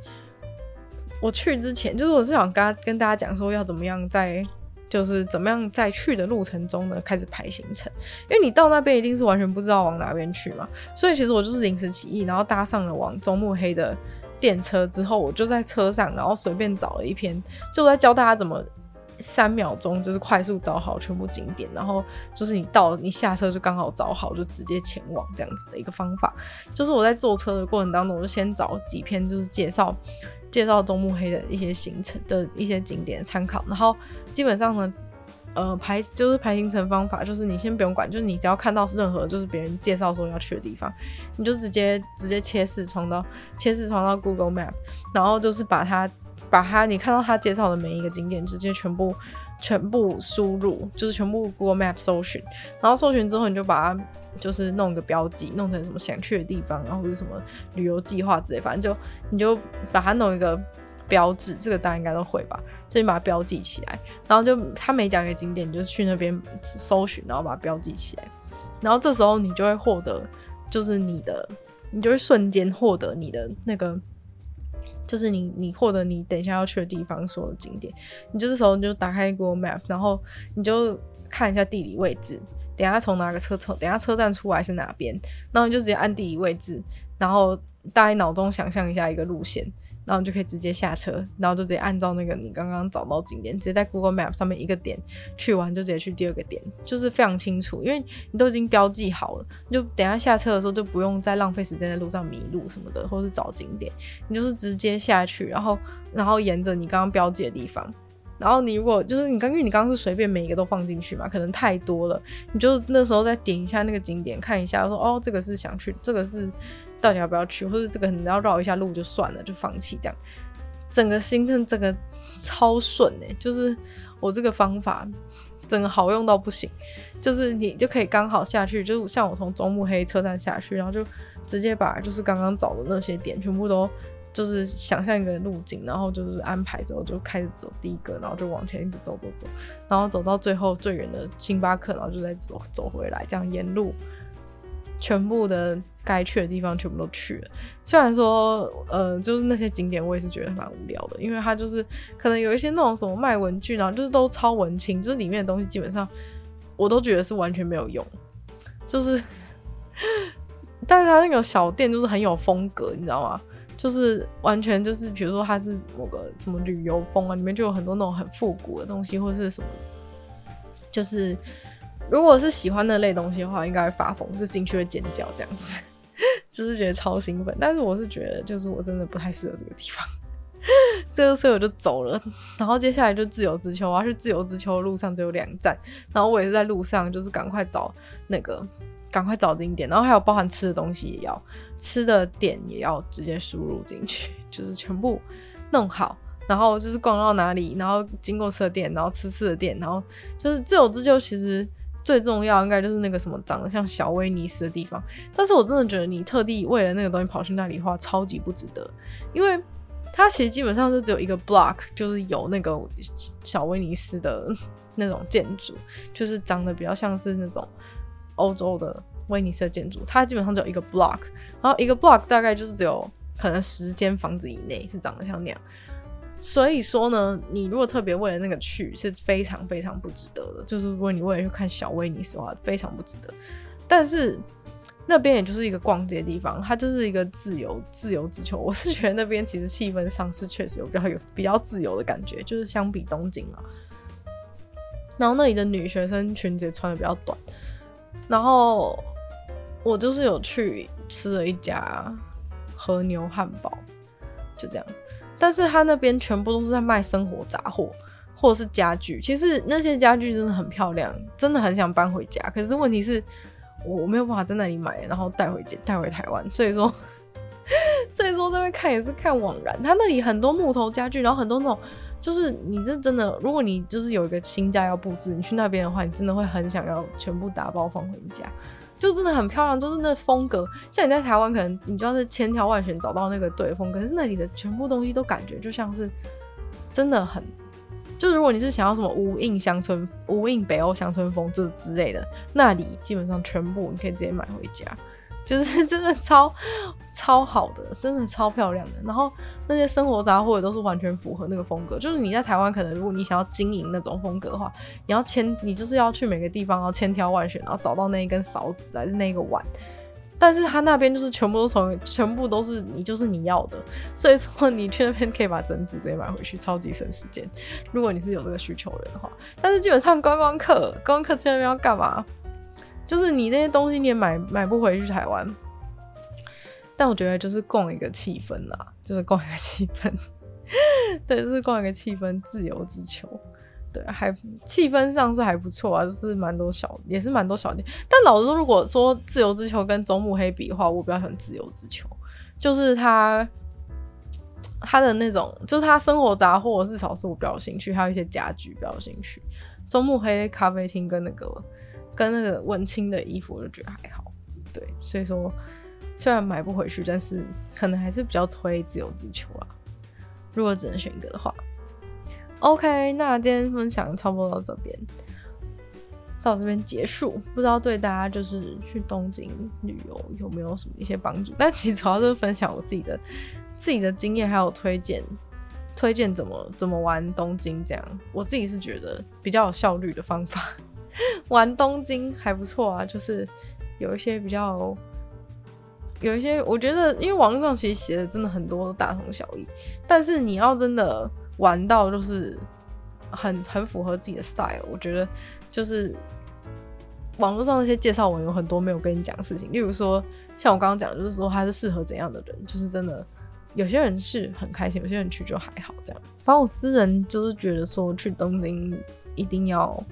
[SPEAKER 1] 我去之前，就是我是想跟跟大家讲说，要怎么样在。就是怎么样在去的路程中呢，开始排行程，因为你到那边一定是完全不知道往哪边去嘛，所以其实我就是临时起意，然后搭上了往中目黑的电车之后，我就在车上，然后随便找了一篇，就在教大家怎么三秒钟就是快速找好全部景点，然后就是你到你下车就刚好找好，就直接前往这样子的一个方法。就是我在坐车的过程当中，我就先找几篇就是介绍。介绍中目黑的一些行程的一些景点参考，然后基本上呢，呃排就是排行程方法，就是你先不用管，就是你只要看到任何就是别人介绍说要去的地方，你就直接直接切视窗到切视窗到 Google Map，然后就是把它把它你看到他介绍的每一个景点直接全部全部输入，就是全部 Google Map 搜寻，然后搜寻之后你就把它。就是弄个标记，弄成什么想去的地方，然后或者什么旅游计划之类，反正就你就把它弄一个标志，这个大家应该都会吧？就你把它标记起来，然后就他每讲一个景点，你就去那边搜寻，然后把它标记起来，然后这时候你就会获得，就是你的，你就会瞬间获得你的那个，就是你你获得你等一下要去的地方所有景点，你就是时候你就打开 Google Map，然后你就看一下地理位置。等下从哪个车从，等下车站出来是哪边，然后你就直接按地理位置，然后大概脑中想象一下一个路线，然后就可以直接下车，然后就直接按照那个你刚刚找到景点，直接在 Google Map 上面一个点去完，就直接去第二个点，就是非常清楚，因为你都已经标记好了，你就等下下车的时候就不用再浪费时间在路上迷路什么的，或是找景点，你就是直接下去，然后然后沿着你刚刚标记的地方。然后你如果就是你刚，因为你刚刚是随便每一个都放进去嘛，可能太多了，你就那时候再点一下那个景点看一下，说哦，这个是想去，这个是到底要不要去，或者这个你要绕一下路就算了，就放弃这样。整个行程整个超顺哎，就是我这个方法整个好用到不行，就是你就可以刚好下去，就是像我从中目黑车站下去，然后就直接把就是刚刚找的那些点全部都。就是想象一个路径，然后就是安排之后就开始走第一个，然后就往前一直走走走，然后走到最后最远的星巴克，然后就再走走回来，这样沿路全部的该去的地方全部都去了。虽然说，呃，就是那些景点我也是觉得蛮无聊的，因为它就是可能有一些那种什么卖文具，然后就是都超文青，就是里面的东西基本上我都觉得是完全没有用，就是，但是它那个小店就是很有风格，你知道吗？就是完全就是，比如说它是某个什么旅游风啊，里面就有很多那种很复古的东西，或者是什么，就是如果是喜欢那类东西的话，应该会发疯，就进去会尖叫这样子，只是觉得超兴奋。但是我是觉得，就是我真的不太适合这个地方，这个所以我就走了。然后接下来就自由之丘，我要去自由之丘的路上只有两站，然后我也是在路上，就是赶快找那个。赶快找景点，然后还有包含吃的东西也要，吃的点也要直接输入进去，就是全部弄好，然后就是逛到哪里，然后经过吃的店，然后吃吃的店，然后就是自由之丘其实最重要应该就是那个什么长得像小威尼斯的地方。但是我真的觉得你特地为了那个东西跑去那里的话，超级不值得，因为它其实基本上就只有一个 block，就是有那个小威尼斯的 那种建筑，就是长得比较像是那种欧洲的威尼斯的建筑。它基本上只有一个 block，然后一个 block 大概就是只有。可能十间房子以内是长得像那样，所以说呢，你如果特别为了那个去，是非常非常不值得的。就是如果你为了去看小威尼斯的话，非常不值得。但是那边也就是一个逛街的地方，它就是一个自由自由之丘。我是觉得那边其实气氛上是确实有比较有比较自由的感觉，就是相比东京啊。然后那里的女学生裙子也穿的比较短。然后我就是有去吃了一家。和牛汉堡就这样，但是他那边全部都是在卖生活杂货或者是家具。其实那些家具真的很漂亮，真的很想搬回家。可是问题是，我没有办法在那里买，然后带回家带回台湾。所以说，所以说这边看也是看枉然。他那里很多木头家具，然后很多那种，就是你这真的，如果你就是有一个新家要布置，你去那边的话，你真的会很想要全部打包放回家。就真的很漂亮，就是那风格，像你在台湾，可能你就要是千挑万选找到那个对风格，可是那里的全部东西都感觉就像是真的很，就如果你是想要什么无印乡村、无印北欧乡村风这之类的，那里基本上全部你可以直接买回家。就是真的超超好的，真的超漂亮的。然后那些生活杂货也都是完全符合那个风格。就是你在台湾，可能如果你想要经营那种风格的话，你要千，你就是要去每个地方要千挑万选，然后找到那一根勺子还是那个碗。但是他那边就是全部都从，全部都是你就是你要的。所以说你去那边可以把整组直接买回去，超级省时间。如果你是有这个需求人的话，但是基本上观光客，观光客去那边要干嘛？就是你那些东西你也买买不回去台湾，但我觉得就是逛一个气氛啦，就是逛一个气氛，对，就是逛一个气氛，自由之球，对，还气氛上是还不错啊，就是蛮多小，也是蛮多小店。但老实说，如果说自由之丘跟中目黑比的话，我比较喜欢自由之丘，就是它它的那种，就是它生活杂货至少是我比较有兴趣，还有一些家具比较有兴趣。中目黑咖啡厅跟那个。跟那个文青的衣服，我就觉得还好，对，所以说虽然买不回去，但是可能还是比较推自由之丘啊。如果只能选一个的话，OK，那今天分享差不多到这边，到这边结束。不知道对大家就是去东京旅游有没有什么一些帮助？但其实主要是分享我自己的自己的经验，还有推荐推荐怎么怎么玩东京这样。我自己是觉得比较有效率的方法。玩东京还不错啊，就是有一些比较，有一些我觉得，因为网络上其实写的真的很多都大同小异，但是你要真的玩到就是很很符合自己的 style，我觉得就是网络上那些介绍文有很多没有跟你讲的事情，例如说像我刚刚讲，就是说他是适合怎样的人，就是真的有些人是很开心，有些人去就还好这样。反正我私人就是觉得说去东京一定要。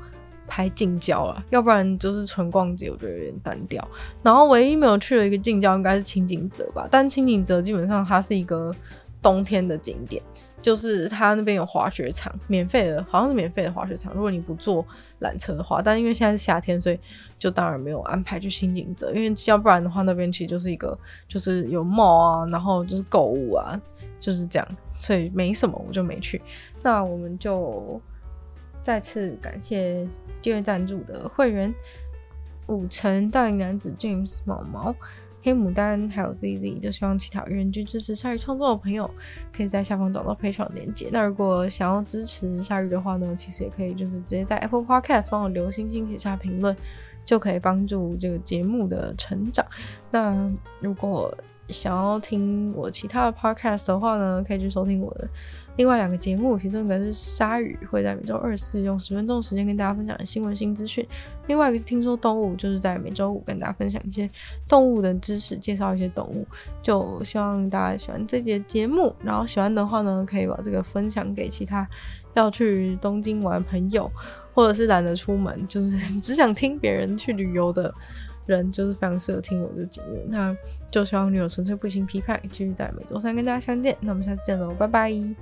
[SPEAKER 1] 拍近郊了，要不然就是纯逛街，我觉得有点单调。然后唯一没有去的一个近郊应该是轻井泽吧，但轻井泽基本上它是一个冬天的景点，就是它那边有滑雪场，免费的，好像是免费的滑雪场。如果你不坐缆车的话，但因为现在是夏天，所以就当然没有安排去轻井泽，因为要不然的话那边其实就是一个就是有 mall 啊，然后就是购物啊，就是这样，所以没什么，我就没去。那我们就再次感谢。订阅赞助的会员五成大龄男子 James 毛毛黑牡丹还有 ZZ，就希望其他愿意支持鲨鱼创作的朋友，可以在下方找到 Patreon 连结。那如果想要支持鲨鱼的话呢，其实也可以就是直接在 Apple Podcast 帮我留星星写下评论，就可以帮助这个节目的成长。那如果想要听我其他的 podcast 的话呢，可以去收听我的另外两个节目，其中一个是鲨鱼，会在每周二四用十分钟的时间跟大家分享新闻新资讯；另外一个是听说动物，就是在每周五跟大家分享一些动物的知识，介绍一些动物。就希望大家喜欢这节节目，然后喜欢的话呢，可以把这个分享给其他要去东京玩朋友，或者是懒得出门，就是只想听别人去旅游的。人就是非常适合听我的节目，那就希望你有纯粹不行批判，继续在每周三跟大家相见，那我们下次见喽，拜拜。